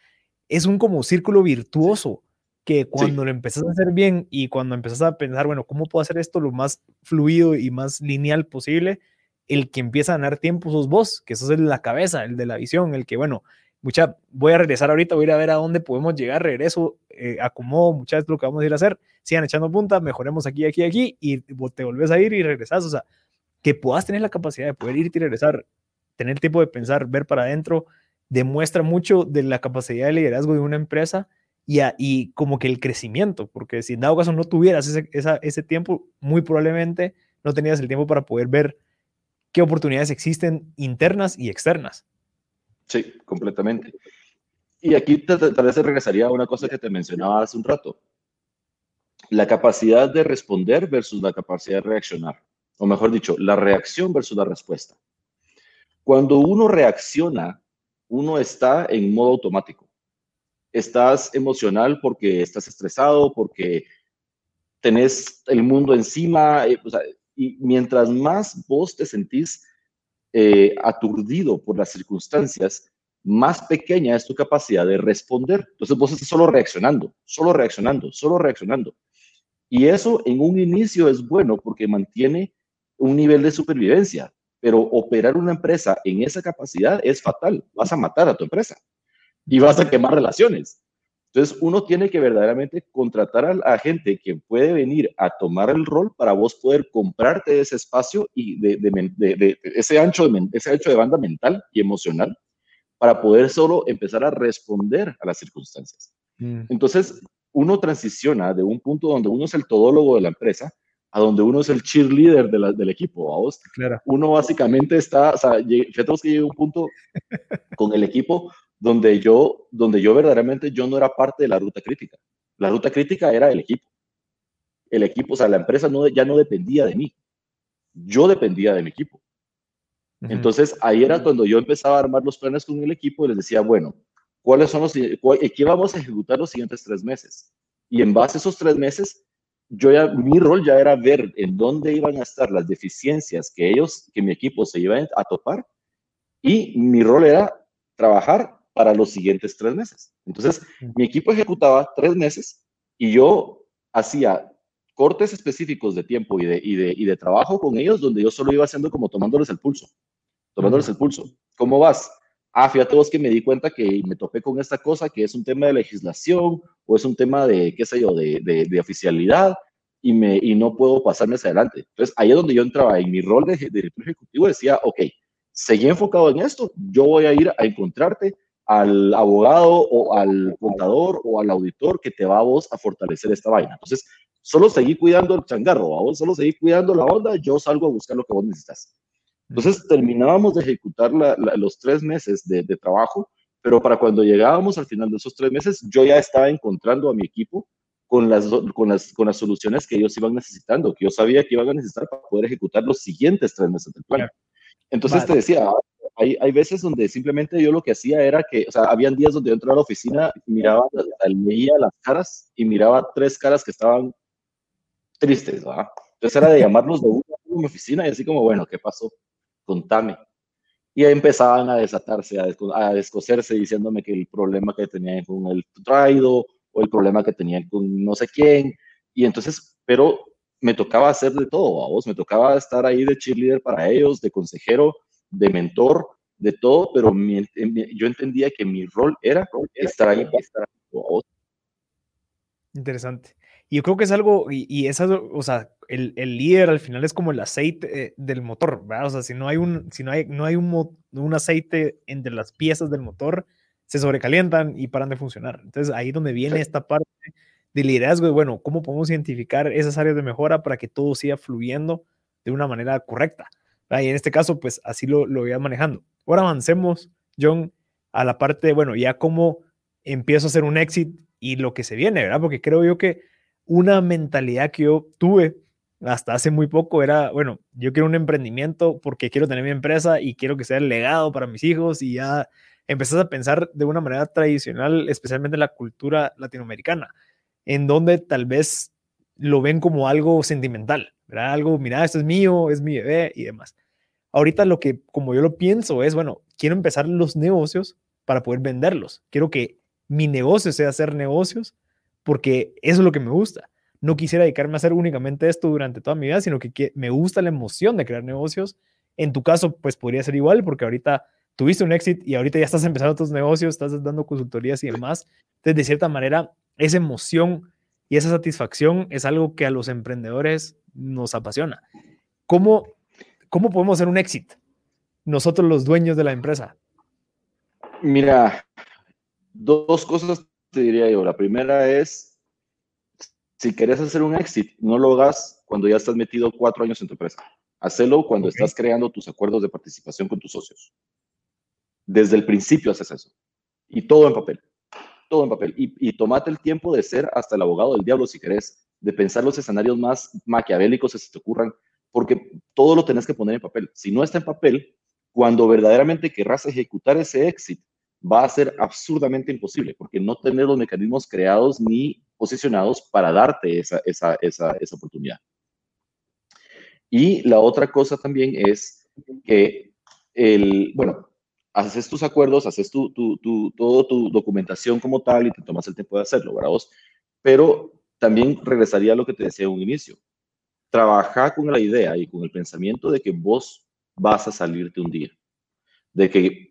es un como círculo virtuoso que cuando lo empezás a hacer bien y cuando empezás a pensar, bueno, ¿cómo puedo hacer esto lo más fluido y más lineal posible? El que empieza a ganar tiempo sos vos, que sos el de la cabeza, el de la visión, el que, bueno, mucha, voy a regresar ahorita, voy a ir a ver a dónde podemos llegar, regreso, eh, acomodo muchas lo que vamos a ir a hacer, sigan echando punta, mejoremos aquí, aquí, aquí, y te volvés a ir y regresas, o sea, que puedas tener la capacidad de poder ir y regresar, tener tiempo de pensar, ver para adentro, demuestra mucho de la capacidad de liderazgo de una empresa y, y como que el crecimiento, porque si en dado caso no tuvieras ese, ese tiempo, muy probablemente no tenías el tiempo para poder ver qué oportunidades existen internas y externas. Sí, completamente. Y aquí tal vez regresaría a una cosa que te mencionaba hace un rato. La capacidad de responder versus la capacidad de reaccionar. O mejor dicho, la reacción versus la respuesta. Cuando uno reacciona, uno está en modo automático. Estás emocional porque estás estresado, porque tenés el mundo encima. Eh, y mientras más vos te sentís eh, aturdido por las circunstancias, más pequeña es tu capacidad de responder. Entonces vos estás solo reaccionando, solo reaccionando, solo reaccionando. Y eso en un inicio es bueno porque mantiene un nivel de supervivencia, pero operar una empresa en esa capacidad es fatal. Vas a matar a tu empresa y vas a quemar relaciones. Entonces, uno tiene que verdaderamente contratar a, la gente que puede venir a tomar el rol para vos poder comprarte ese espacio y de, ese, ancho de, ese ancho de banda mental y emocional para poder solo empezar a responder a las circunstancias. Mm. Entonces, uno transiciona de un punto donde uno es el todólogo de la empresa a donde uno es el cheerleader de del equipo. ¿vos? Claro. Uno básicamente está, o sea, fíjate que llega un punto con el equipo donde yo, donde yo verdaderamente yo no era parte de la ruta crítica. La ruta crítica era el equipo. El equipo, o sea, la empresa no, ya no dependía de mí. Yo dependía del equipo. Entonces, ahí era cuando yo empezaba a armar los planes con el equipo y les decía, bueno, ¿cuáles son los, qué vamos a ejecutar los siguientes tres meses? Y en base a esos tres meses, yo ya, mi rol ya era ver en dónde iban a estar las deficiencias que ellos, que mi equipo se iba a topar. Y mi rol era trabajar para los siguientes tres meses. Entonces, mi equipo ejecutaba tres meses y yo hacía cortes específicos de tiempo y de, y de, y de trabajo con ellos, donde yo solo iba haciendo como tomándoles el pulso, tomándoles el pulso. ¿Cómo vas? Ah, fíjate vos que me di cuenta que me topé con esta cosa, que es un tema de legislación o es un tema de, qué sé yo, de, de, oficialidad y, me, y no puedo pasarme hacia adelante. Entonces, ahí es donde yo entraba en mi rol de, de director ejecutivo, decía, ok, seguí enfocado en esto, yo voy a ir a encontrarte al abogado o al contador o al auditor que te va a vos a fortalecer esta vaina. Entonces, solo seguí cuidando el changarro, vos solo seguí cuidando la onda, yo salgo a buscar lo que vos necesitas. Entonces terminábamos de ejecutar los tres meses de, trabajo, pero para cuando llegábamos al final de esos tres meses, yo ya estaba encontrando a mi equipo con las, con las, con las soluciones que ellos iban necesitando, que yo sabía que iban a necesitar para poder ejecutar los siguientes tres meses del plan. Entonces te decía, hay, hay, veces donde simplemente yo lo que hacía era que, o sea, habían días donde yo entraba a la oficina, miraba, leía las caras y miraba tres caras que estaban tristes, ¿verdad? Entonces era de llamarlos de una a mi oficina y así como, bueno, ¿qué pasó? Contame. Y ahí empezaban a desatarse, a, a descoserse diciéndome que el problema que tenían con el traído o el problema que tenían con no sé quién. Y entonces, pero me tocaba hacer de todo, a vos, me tocaba estar ahí de cheerleader para ellos, de consejero, de mentor, de todo, pero yo entendía que mi rol era estar ahí para estar ahí. Interesante. Y yo creo que es algo, y, y esa, o sea, el, el, líder al final es como el aceite eh, del motor, ¿verdad? O sea, si no hay un, si no hay, no hay un, un aceite entre las piezas del motor, se sobrecalientan y paran de funcionar. Entonces ahí donde viene esta parte de liderazgo de, bueno, ¿cómo podemos identificar esas áreas de mejora para que todo siga fluyendo de una manera correcta? Y en este caso, pues así lo, lo voy manejando. Ahora avancemos, John, a la parte bueno, ya cómo empiezo a hacer un exit y lo que se viene, ¿verdad? Porque creo yo que una mentalidad que yo tuve hasta hace muy poco era, bueno, yo quiero un emprendimiento porque quiero tener mi empresa y quiero que sea el legado para mis hijos y ya empezás a pensar de una manera tradicional, especialmente en la cultura latinoamericana, en donde tal vez lo ven como algo sentimental, ¿verdad? Algo, mira, esto es mío, es mi bebé y demás. Ahorita lo que, como yo lo pienso, es, bueno, quiero empezar los negocios para poder venderlos. Quiero que mi negocio sea hacer negocios porque eso es lo que me gusta. No quisiera dedicarme a hacer únicamente esto durante toda mi vida, sino que, me gusta la emoción de crear negocios. En tu caso, pues podría ser igual porque ahorita tuviste un éxito y ahorita ya estás empezando tus negocios, estás dando consultorías y demás. Entonces, de cierta manera, esa emoción y esa satisfacción es algo que a los emprendedores nos apasiona. ¿Cómo, cómo podemos hacer un éxito? Nosotros los dueños de la empresa. Mira, dos cosas te diría yo. La primera es, si querés hacer un éxito, no lo hagas cuando ya estás metido cuatro años en tu empresa. Hacelo cuando estás creando tus acuerdos de participación con tus socios. Desde el principio haces eso. Y todo en papel todo en papel. Y, y tomate el tiempo de ser hasta el abogado del diablo si querés, de pensar los escenarios más maquiavélicos que se te ocurran, porque todo lo tenés que poner en papel. Si no está en papel, cuando verdaderamente querrás ejecutar ese éxito, va a ser absurdamente imposible, porque no tener los mecanismos creados ni posicionados para darte esa, esa, esa, esa oportunidad. Y la otra cosa también es que el, bueno, haces tus acuerdos, haces tu, tu, tu, toda tu documentación como tal y te tomas el tiempo de hacerlo, ¿verdad vos? Pero también regresaría a lo que te decía en un inicio. Trabaja con la idea y con el pensamiento de que vos vas a salirte un día. De que,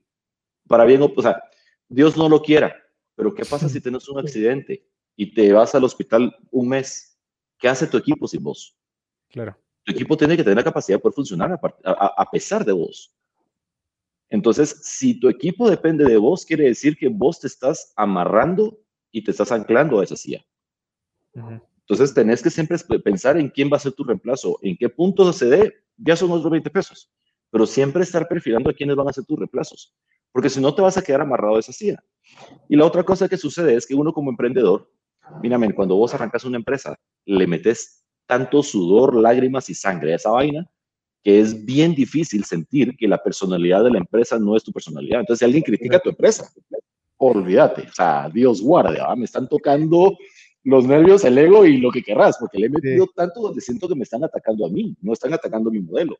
para bien o, o sea, Dios no lo quiera, pero ¿qué pasa si tienes un accidente y te vas al hospital un mes? ¿Qué hace tu equipo sin vos? Claro. Tu equipo tiene que tener la capacidad de poder funcionar a pesar de vos. Entonces, si tu equipo depende de vos, quiere decir que vos te estás amarrando y te estás anclando a esa silla. Entonces, tenés que siempre pensar en quién va a ser tu reemplazo, en qué punto se dé, ya son otros 20 pesos, pero siempre estar perfilando a quiénes van a ser tus reemplazos, porque si no te vas a quedar amarrado a esa silla. Y la otra cosa que sucede es que uno como emprendedor, mírame, cuando vos arrancas una empresa, le metes tanto sudor, lágrimas y sangre a esa vaina, que es bien difícil sentir que la personalidad de la empresa no es tu personalidad. Entonces, si alguien critica tu empresa, olvídate, o sea, Dios guarde, me están tocando los nervios, el ego y lo que querrás, porque le he metido tanto donde siento que me están atacando a mí, no están atacando mi modelo.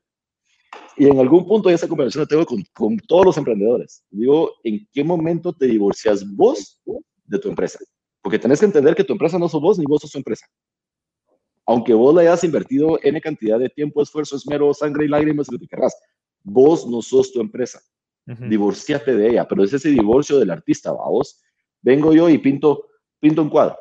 Y en algún punto de esa conversación la tengo con, con todos los emprendedores. Digo, ¿en qué momento te divorcias vos de tu empresa? Porque tenés que entender que tu empresa no sos vos ni vos sos tu empresa aunque vos le hayas invertido N cantidad de tiempo, esfuerzo, esmero, sangre y lágrimas, lo que querrás, vos no sos tu empresa. Divorciate de ella, pero es ese divorcio del artista, ¿va? vos. Vengo yo y pinto, pinto un cuadro.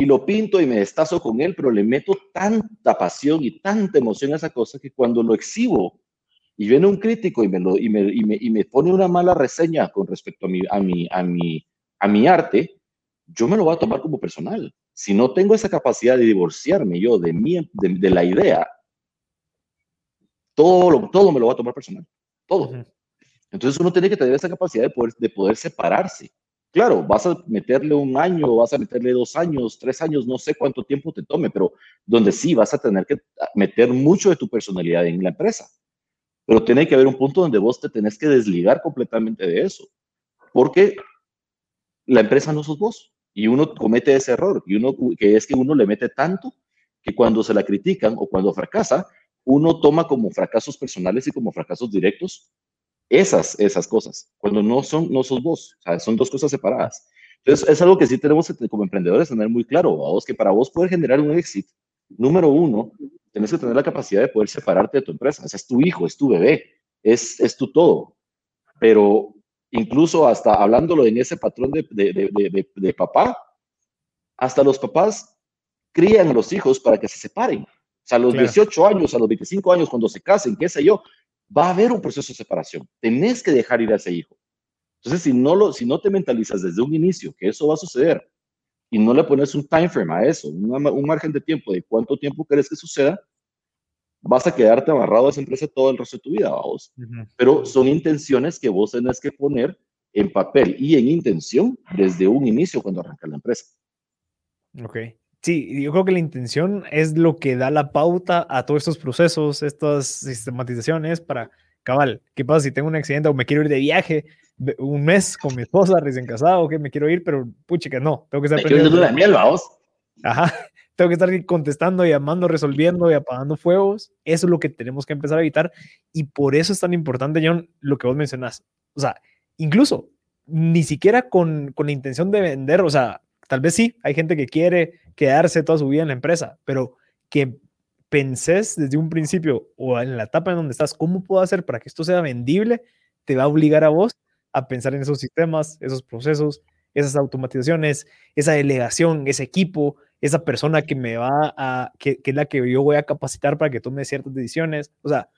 Y lo pinto y me destazo con él, pero le meto tanta pasión y tanta emoción a esa cosa que cuando lo exhibo y viene un crítico y me, lo, y me, y me, y me pone una mala reseña con respecto a mi, a, mi, a, mi, a mi arte, yo me lo voy a tomar como personal si no tengo esa capacidad de divorciarme yo de, mi, de, la idea, todo, todo me lo va a tomar personal, todo. Entonces uno tiene que tener esa capacidad de poder, de poder separarse. Claro, vas a meterle un año, vas a meterle dos años, tres años, no sé cuánto tiempo te tome, pero donde sí vas a tener que meter mucho de tu personalidad en la empresa. Pero tiene que haber un punto donde vos te tenés que desligar completamente de eso, porque la empresa no sos vos y uno comete ese error y uno que es que uno le mete tanto que cuando se la critican o cuando fracasa, uno toma como fracasos personales y como fracasos directos esas, esas cosas, cuando no son, no sos vos, o sea, son dos cosas separadas. Entonces, es algo que sí tenemos que, como emprendedores tener muy claro, vos, que para vos poder generar un éxito, número uno, tenés que tener la capacidad de poder separarte de tu empresa. O sea, es tu hijo, es tu bebé, es, es tu todo. Pero incluso hasta hablándolo en ese patrón de, de, de, de papá, hasta los papás crían a los hijos para que se separen. O sea, a los 18 años, a los 25 años, cuando se casen, qué sé yo, va a haber un proceso de separación. Tenés que dejar ir a ese hijo. Entonces, si no, lo, si no te mentalizas desde un inicio que eso va a suceder y no le pones un time frame a eso, un margen de tiempo de cuánto tiempo querés que suceda, vas a quedarte amarrado a esa empresa todo el resto de tu vida, vos. Pero son intenciones que vos tenés que poner en papel y en intención desde un inicio cuando arranca la empresa. Ok. Sí, yo creo que la intención es lo que da la pauta a todos estos procesos, estas sistematizaciones para, cabal, ¿qué pasa si tengo un accidente o me quiero ir de viaje un mes con mi esposa recién casado, que me quiero ir, pero puchica, no, tengo que estar aprendiendo. de miel, vamos. Ajá, tengo que estar contestando, llamando, resolviendo y apagando fuegos. Eso es lo que tenemos que empezar a evitar y por eso es tan importante, John, lo que vos mencionás. O sea, incluso ni siquiera con, con la intención de vender, o sea, Tal vez sí, hay gente que quiere quedarse toda su vida en la empresa, pero que penses desde un principio o en la etapa en donde estás, ¿cómo puedo hacer para que esto sea vendible? Te va a obligar a vos a pensar en esos sistemas, esos procesos, esas automatizaciones, esa delegación, ese equipo, esa persona que me va a, que, es la que yo voy a capacitar para que tome ciertas decisiones. O sea,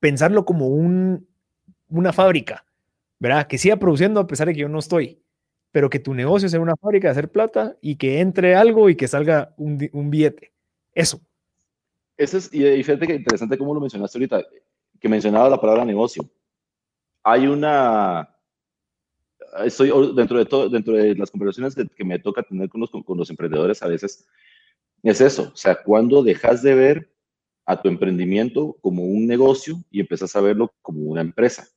pensarlo como un, una fábrica, ¿verdad? Que siga produciendo a pesar de que yo no estoy pero que tu negocio sea una fábrica de hacer plata y que entre algo y que salga un, un billete. Eso. Eso es, y fíjate que interesante cómo lo mencionaste ahorita, que mencionaba la palabra negocio. Hay una, estoy dentro de todo, dentro de las conversaciones que, me toca tener con los, con los emprendedores a veces, es eso, o sea, cuando dejas de ver a tu emprendimiento como un negocio y empiezas a verlo como una empresa.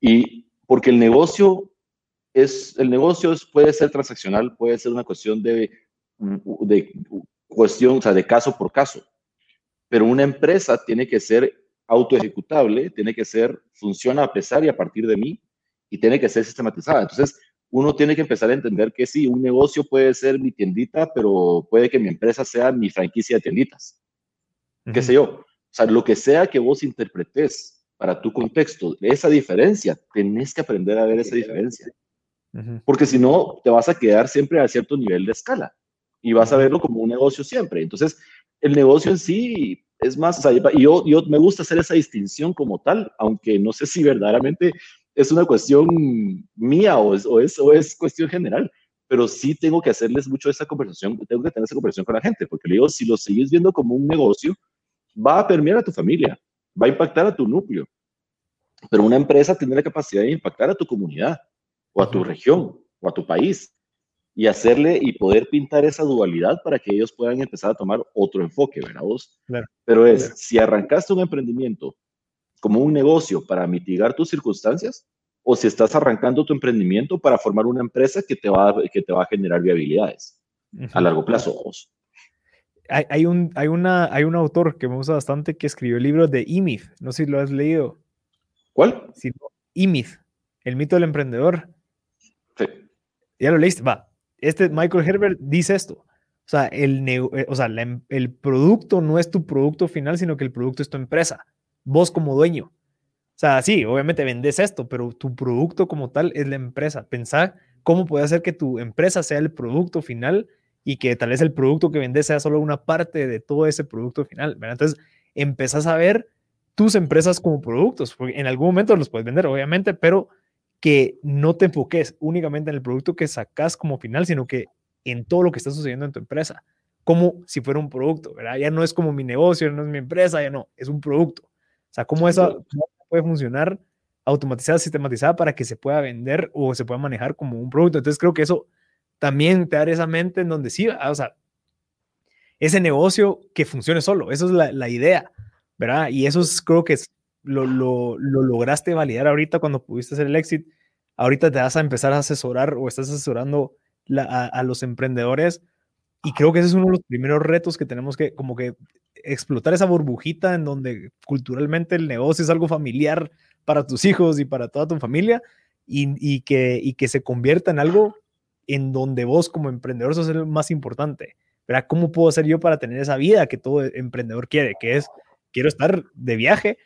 Y porque el negocio es, el negocio puede ser transaccional, puede ser una cuestión de, de cuestión, o sea, de caso por caso. Pero una empresa tiene que ser autoejecutable, tiene que ser, funciona a pesar y a partir de mí, y tiene que ser sistematizada. Entonces, uno tiene que empezar a entender que sí, un negocio puede ser mi tiendita, pero puede que mi empresa sea mi franquicia de tienditas. ¿Qué sé yo? O sea, lo que sea que vos interpretes para tu contexto, esa diferencia, tenés que aprender a ver esa diferencia porque si no, te vas a quedar siempre a cierto nivel de escala y vas a verlo como un negocio siempre. Entonces, el negocio en sí es más, o sea, yo, yo me gusta hacer esa distinción como tal, aunque no sé si verdaderamente es una cuestión mía o es, o es, o es cuestión general, pero sí tengo que hacerles mucho esa conversación, tengo que tener esa conversación con la gente, porque le digo, si lo sigues viendo como un negocio, va a permear a tu familia, va a impactar a tu núcleo, pero una empresa tiene la capacidad de impactar a tu comunidad o a tu región o a tu país y hacerle y poder pintar esa dualidad para que ellos puedan empezar a tomar otro enfoque, ¿verdad vos? Pero es, si arrancaste un emprendimiento como un negocio para mitigar tus circunstancias o si estás arrancando tu emprendimiento para formar una empresa que te va, que te va a generar viabilidades a largo plazo. Vos. Hay, hay, un, hay, una, hay un autor que me gusta bastante que escribió el libro de E-Myth, no sé si lo has leído. ¿Cuál? Sí, E-Myth el mito del emprendedor. Ya lo leíste, va. Este Michael Herbert dice esto. O sea, el, eh, o sea em, el producto no es tu producto final, sino que el producto es tu empresa. Vos como dueño. O sea, sí, obviamente vendes esto, pero tu producto como tal es la empresa. Pensá cómo puede hacer que tu empresa sea el producto final y que tal vez el producto que vendes sea solo una parte de todo ese producto final. Entonces, empezás a ver tus empresas como productos, porque en algún momento los puedes vender, obviamente, pero que no te enfoques únicamente en el producto que sacas como final, sino que en todo lo que está sucediendo en tu empresa. como si fuera un producto, ¿verdad? Ya no es como mi negocio, no es mi empresa, ya no, es un producto. O sea, cómo eso puede funcionar automatizada, sistematizada para que se pueda vender o se pueda manejar como un producto. Entonces creo que eso también te da esa mente en donde sí, o sea, ese negocio que funcione solo, eso es la, la idea, ¿verdad? Y eso es, creo que es, lo, lo, lo, lograste validar ahorita cuando pudiste hacer el exit. Ahorita te vas a empezar a asesorar o estás asesorando a, los emprendedores y creo que ese es uno de los primeros retos que tenemos que como que explotar esa burbujita en donde culturalmente el negocio es algo familiar para tus hijos y para toda tu familia y, y, que, y que se convierta en algo en donde vos como emprendedor sos el más importante. ¿verdad? ¿Cómo puedo hacer yo para tener esa vida que todo emprendedor quiere? Que es, quiero estar de viaje,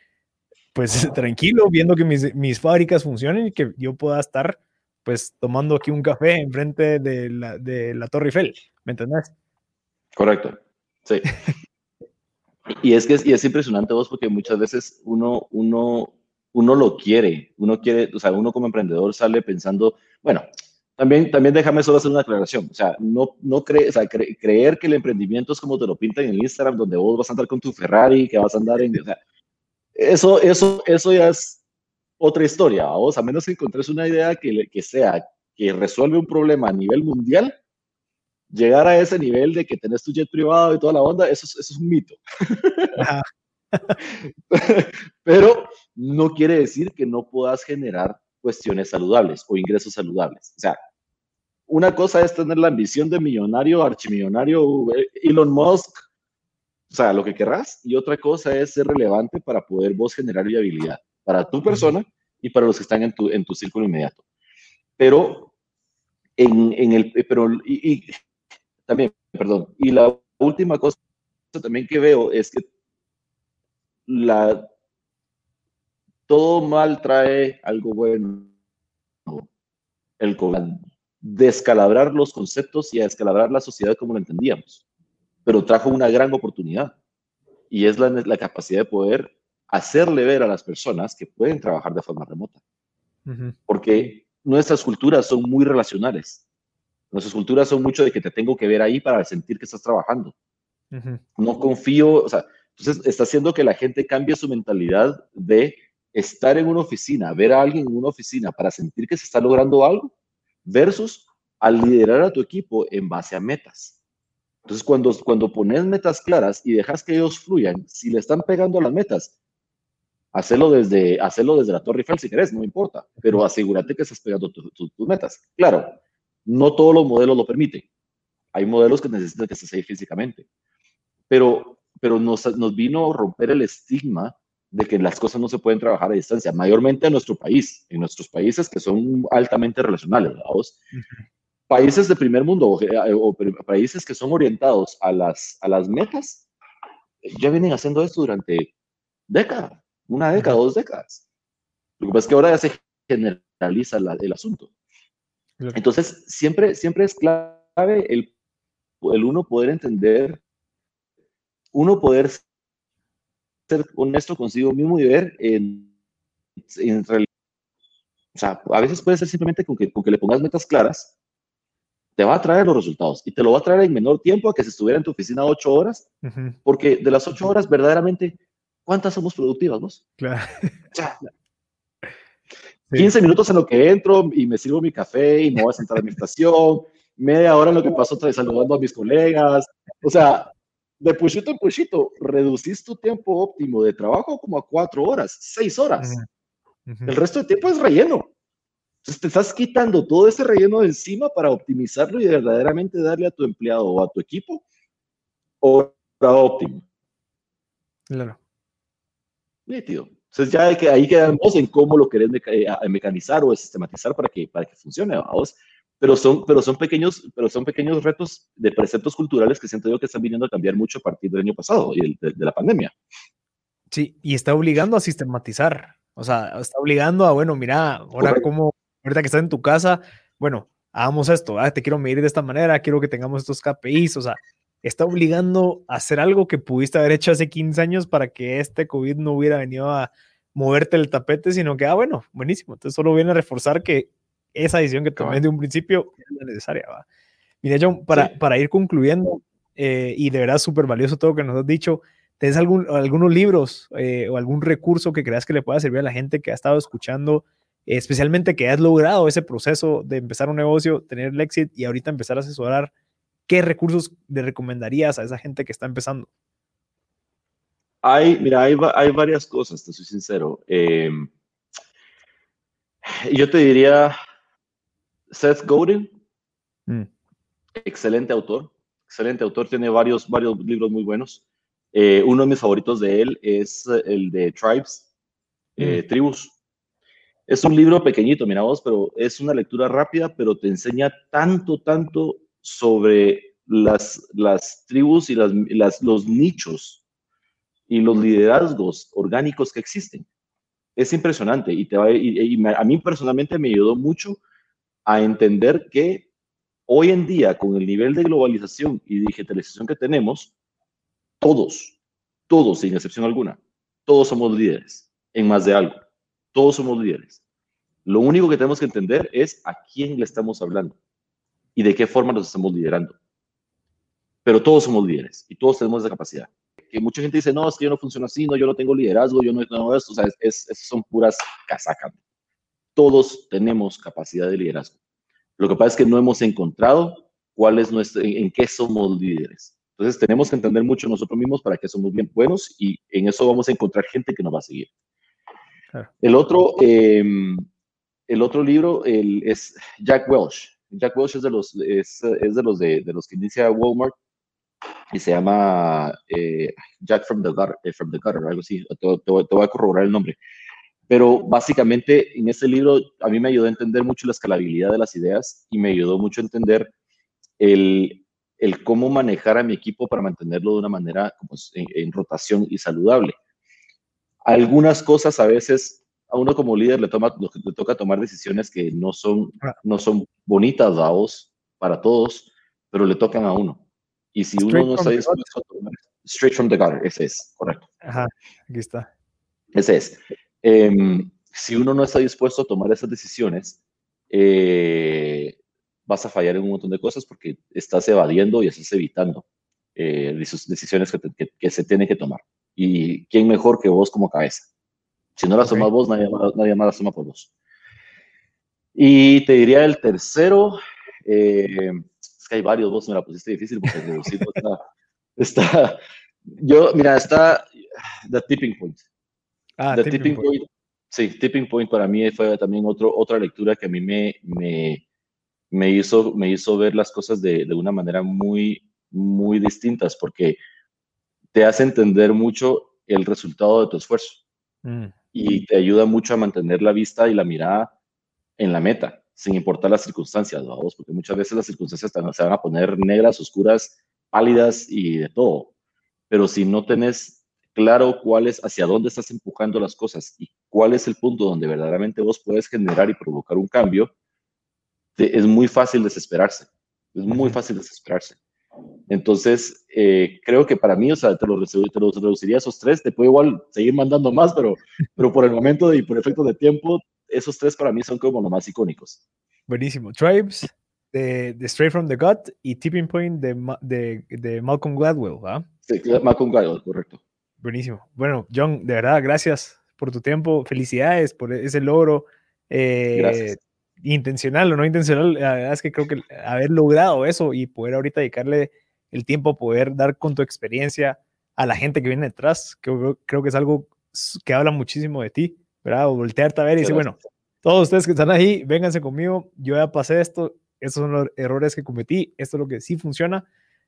pues tranquilo, viendo que mis, mis fábricas funcionen y que yo pueda estar pues tomando aquí un café enfrente de la, de la Torre Eiffel, ¿me entendés? Correcto, sí. y es que es, y es impresionante vos porque muchas veces uno, uno uno lo quiere, uno quiere, o sea, uno como emprendedor sale pensando, bueno, también, también déjame solo hacer una aclaración, o sea, no, no cree, o sea, creer que el emprendimiento es como te lo pintan en Instagram, donde vos vas a andar con tu Ferrari, que vas a andar en, o sea, eso, eso, eso ya es otra historia, vos, a menos que encontres una idea que, que sea, que resuelve un problema a nivel mundial, llegar a ese nivel de que tenés tu jet privado y toda la onda, eso, eso es un mito. Pero no quiere decir que no puedas generar cuestiones saludables o ingresos saludables. O sea, una cosa es tener la ambición de millonario, archimillonario, Elon Musk, o sea, lo que querrás, y otra cosa es ser relevante para poder vos generar viabilidad para tu persona y para los que están en tu, en tu círculo inmediato. Pero, en, en el, pero, y, también, perdón, y la última cosa también que veo es que la, todo mal trae algo bueno. El descalabrar los conceptos y descalabrar la sociedad como lo entendíamos. Pero trajo una gran oportunidad y es la, la capacidad de poder hacerle ver a las personas que pueden trabajar de forma remota. Porque nuestras culturas son muy relacionales. Nuestras culturas son mucho de que te tengo que ver ahí para sentir que estás trabajando. No confío, o sea, entonces, está haciendo que la gente cambie su mentalidad de estar en una oficina, ver a alguien en una oficina para sentir que se está logrando algo, versus al liderar a tu equipo en base a metas. Entonces, cuando, cuando pones metas claras y dejas que ellos fluyan, si le están pegando a las metas, hacerlo desde, hacerlo desde la Torre Eiffel si querés, no importa, pero asegúrate que estás pegando tus metas. Claro, no todos los modelos lo permiten. Hay modelos que necesitan que estés ahí físicamente. Pero pero nos, nos vino a romper el estigma de que las cosas no se pueden trabajar a distancia, mayormente en nuestro país, en nuestros países que son altamente relacionales, ¿verdad? Países de primer mundo o, eh, países que son orientados a las, a las metas, ya vienen haciendo esto durante décadas, una década, dos décadas. Lo que pasa es que ahora ya se generaliza el asunto. Entonces, siempre, siempre es clave el, el uno poder entender uno poder ser honesto consigo mismo y ver en, en realidad. O sea, a veces puede ser simplemente con que, con que le pongas metas claras, te va a traer los resultados y te lo va a traer en menor tiempo a que si estuviera en tu oficina ocho horas, porque de las ocho horas, verdaderamente, ¿cuántas somos productivas vos? Claro. O 15 minutos en lo que entro y me sirvo mi café y me voy a sentar a mi estación, media hora en lo que paso saludando a mis colegas. O sea, de pushito en pushito, reducís tu tiempo óptimo de trabajo como a cuatro horas, seis horas. El resto de tiempo es relleno. Entonces te estás quitando todo ese relleno de encima para optimizarlo y verdaderamente darle a tu empleado o a tu equipo hora óptima. Claro. tío. Entonces ya que, ahí quedamos en cómo lo querés mecanizar o sistematizar para que, para que funcione. Vamos pero son, pero son pequeños, pero son pequeños retos de preceptos culturales que siento yo que están viniendo a cambiar mucho a partir del año pasado y de, la pandemia. Sí, y está obligando a sistematizar, o sea, está obligando a, bueno, mira, ahora como, ahorita que estás en tu casa, bueno, hagamos esto, ah, te quiero medir de esta manera, quiero que tengamos estos KPIs, o sea, está obligando a hacer algo que pudiste haber hecho hace 15 años para que este COVID no hubiera venido a moverte el tapete, sino que, ah, bueno, buenísimo, entonces solo viene a reforzar que esa decisión que tomé de un principio es necesaria. ¿va? Mira, John, para, para ir concluyendo, eh, y de verdad súper valioso todo lo que nos has dicho. ¿Tienes algún, algunos libros eh, o algún recurso que creas que le pueda servir a la gente que ha estado escuchando, especialmente que has logrado ese proceso de empezar un negocio, tener el éxito y ahorita empezar a asesorar? ¿Qué recursos le recomendarías a esa gente que está empezando? Hay, mira, hay, hay varias cosas, te soy sincero. Em, yo te diría Seth Godin, mm. excelente autor, excelente autor, tiene varios, varios libros muy buenos. Eh, uno de mis favoritos de él es el de Tribes, eh, mm. Tribus. Es un libro pequeñito, mira vos, pero es una lectura rápida, pero te enseña tanto, tanto sobre las, las tribus y las, los nichos y los liderazgos orgánicos que existen. Es impresionante y, te va, y a mí personalmente me ayudó mucho a entender que hoy en día, con el nivel de globalización y digitalización que tenemos, todos, todos, sin excepción alguna, todos somos líderes en más de algo. Todos somos líderes. Lo único que tenemos que entender es a quién le estamos hablando y de qué forma nos estamos liderando. Pero todos somos líderes y todos tenemos esa capacidad. Que mucha gente dice, no, es que yo no funciono así, no, yo no tengo liderazgo, yo no tengo esto, o sea, es, son puras casacas todos tenemos capacidad de liderazgo. Lo que pasa es que no hemos encontrado cuál es nuestro, en, qué somos líderes. Entonces tenemos que entender mucho nosotros mismos para qué somos bien buenos y en eso vamos a encontrar gente que nos va a seguir. El, otro, em, el otro libro es Jack Welch. Jack Welch es de los, es, de, los de, los que inicia Walmart y se llama eh, Jack from the Gutter, eh, from the gutter algo así. te, voy a corroborar el nombre. Pero básicamente en este libro a mí me ayudó a entender mucho la escalabilidad de las ideas y me ayudó mucho a entender el, el cómo manejar a mi equipo para mantenerlo de una manera como en, rotación y saludable. Algunas cosas a veces a uno como líder le, toma, le toca tomar decisiones que no son, no son bonitas, vos para todos, pero le tocan a uno. Y si uno no está dispuesto a tomar, straight from the gutter, ese es, correcto. Ajá, aquí está. Ese es. Em, si uno no está dispuesto a tomar esas decisiones, eh, vas a fallar en un montón de cosas porque estás evadiendo y estás evitando eh, decisiones que, se tienen que tomar. ¿Y quién mejor que vos como cabeza? Si no las tomas vos, nadie, nadie, más las toma por vos. Y te diría el tercero, eh, es que hay varios, vos me la pusiste difícil porque reducir está, está, yo, mira, está The Tipping Point. Ah, tipping, point. Sí, Tipping Point para mí fue también otro, otra lectura que a mí me, me, me, hizo, me hizo ver las cosas de, de una manera muy, muy distintas, porque te hace entender mucho el resultado de tu esfuerzo mm. y te ayuda mucho a mantener la vista y la mirada en la meta, sin importar las circunstancias, vamos, porque muchas veces las circunstancias se van a poner negras, oscuras, pálidas y de todo. Pero si no tenés claro cuál es, hacia dónde estás empujando las cosas y cuál es el punto donde verdaderamente vos puedes generar y provocar un cambio, es muy fácil desesperarse. Es muy fácil desesperarse. Entonces, eh, creo que para mí, o sea, te lo, te lo reduciría a esos tres. Te puedo igual seguir mandando más, pero, pero por el momento y por efecto de tiempo, esos tres para mí son como los más icónicos. Buenísimo. Tribes, de, Straight from the Gut y Tipping Point de, de, de Malcolm Gladwell, ¿ah? Sí, Malcolm Gladwell, correcto. Buenísimo. Bueno, John, de verdad, gracias por tu tiempo. Felicidades por ese logro. Eh, intencional o no intencional, la verdad es que creo que haber logrado eso y poder ahorita dedicarle el tiempo, poder dar con tu experiencia a la gente que viene detrás, creo, creo que es algo que habla muchísimo de ti, ¿verdad? O voltearte a ver y decir, bueno, todos ustedes que están ahí, vénganse conmigo, yo ya pasé esto, estos son los errores que cometí, esto es lo que sí funciona.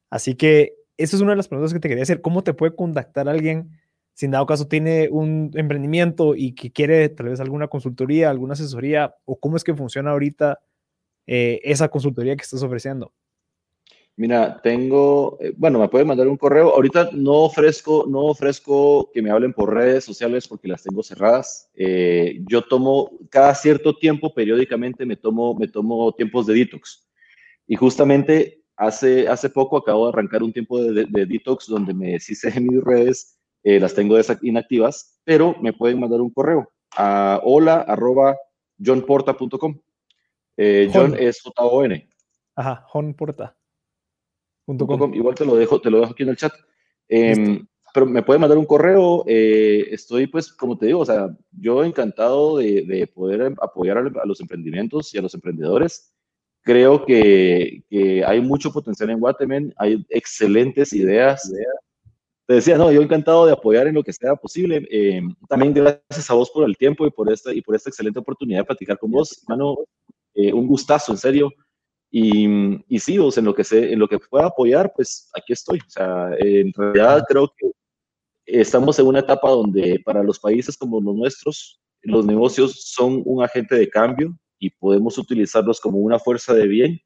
Así que esa es una de las preguntas que te quería hacer. ¿Cómo te puede contactar alguien si en dado caso tiene un emprendimiento y que quiere tal vez alguna consultoría, alguna asesoría? ¿O cómo es que funciona ahorita eh, esa consultoría que estás ofreciendo? Mira, tengo, eh, bueno, me puede mandar un correo. Ahorita no ofrezco, no ofrezco que me hablen por redes sociales porque las tengo cerradas. Eh, yo tomo cada cierto tiempo, periódicamente me tomo, me tomo tiempos de detox. Y justamente Hace, hace poco acabo de arrancar un tiempo de, detox donde me deshice de mis redes, eh, las tengo inactivas, pero me pueden mandar un correo a hola arroba johnporta.com. Eh, John es J-O-N. Ajá, John Porta. Igual te lo dejo, te lo dejo aquí en el chat. Em, pero me puede mandar un correo. Eh, estoy, pues, como te digo, o sea, yo encantado de, de poder apoyar a, los emprendimientos y a los emprendedores. Creo que, que hay mucho potencial en Guatemala, hay excelentes ideas. Te decía, no, yo encantado de apoyar en lo que sea posible. Em, también gracias a vos por el tiempo y por esta, y por esta excelente oportunidad de platicar con vos, hermano. Eh, un gustazo, en serio. Y, y sí, sea, en lo que sé, en lo que pueda apoyar, pues aquí estoy. O sea, en realidad creo que estamos en una etapa donde para los países como los nuestros, los negocios son un agente de cambio y podemos utilizarlos como una fuerza de bien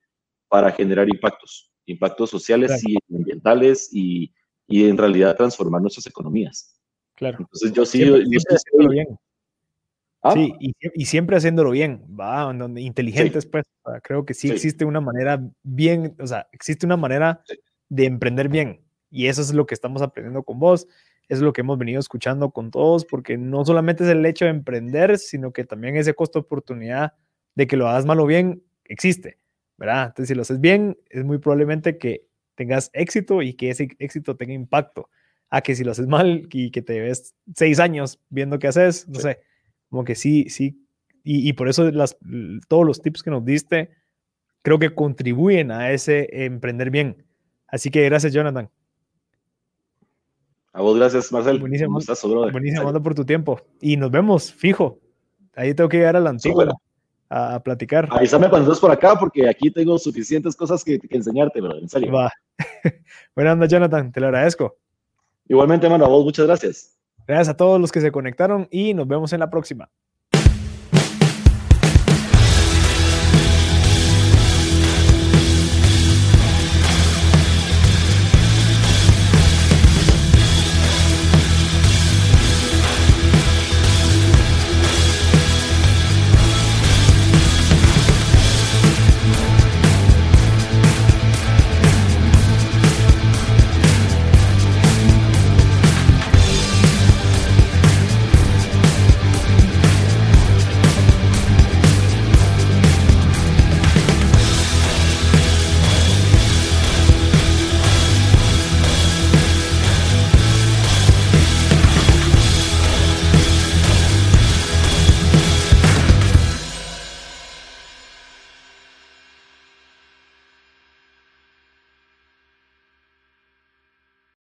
para generar impactos, impactos sociales y ambientales y, y, en realidad transformar nuestras economías. Claro. Entonces yo sí, yo, bien. ¿Ah? Sí, y, siempre haciéndolo bien, va, donde inteligentes, pues, creo que sí, existe una manera bien, o sea, existe una manera de emprender bien, y eso es lo que estamos aprendiendo con vos, es lo que hemos venido escuchando con todos, porque no solamente es el hecho de emprender, sino que también ese costo de oportunidad de que lo hagas mal o bien existe, ¿verdad? Entonces, si lo haces bien, es muy probablemente que tengas éxito y que ese éxito tenga impacto, a que si lo haces mal y que te ves seis años viendo qué haces, no sé como que sí, sí, y, por eso las, todos los tips que nos diste creo que contribuyen a ese emprender bien. Así que gracias, Jonathan. A vos, gracias, Marcel. Buenísimo. Buenísimo, por tu tiempo. Y nos vemos, fijo. Ahí tengo que llegar a la antigua a, platicar. Avísame cuando estés por acá, porque aquí tengo suficientes cosas que, enseñarte, bro. En serio. Va. Buenas noches, Jonathan. Te lo agradezco. Igualmente, mano, a vos, muchas gracias. Gracias a todos los que se conectaron y nos vemos en la próxima.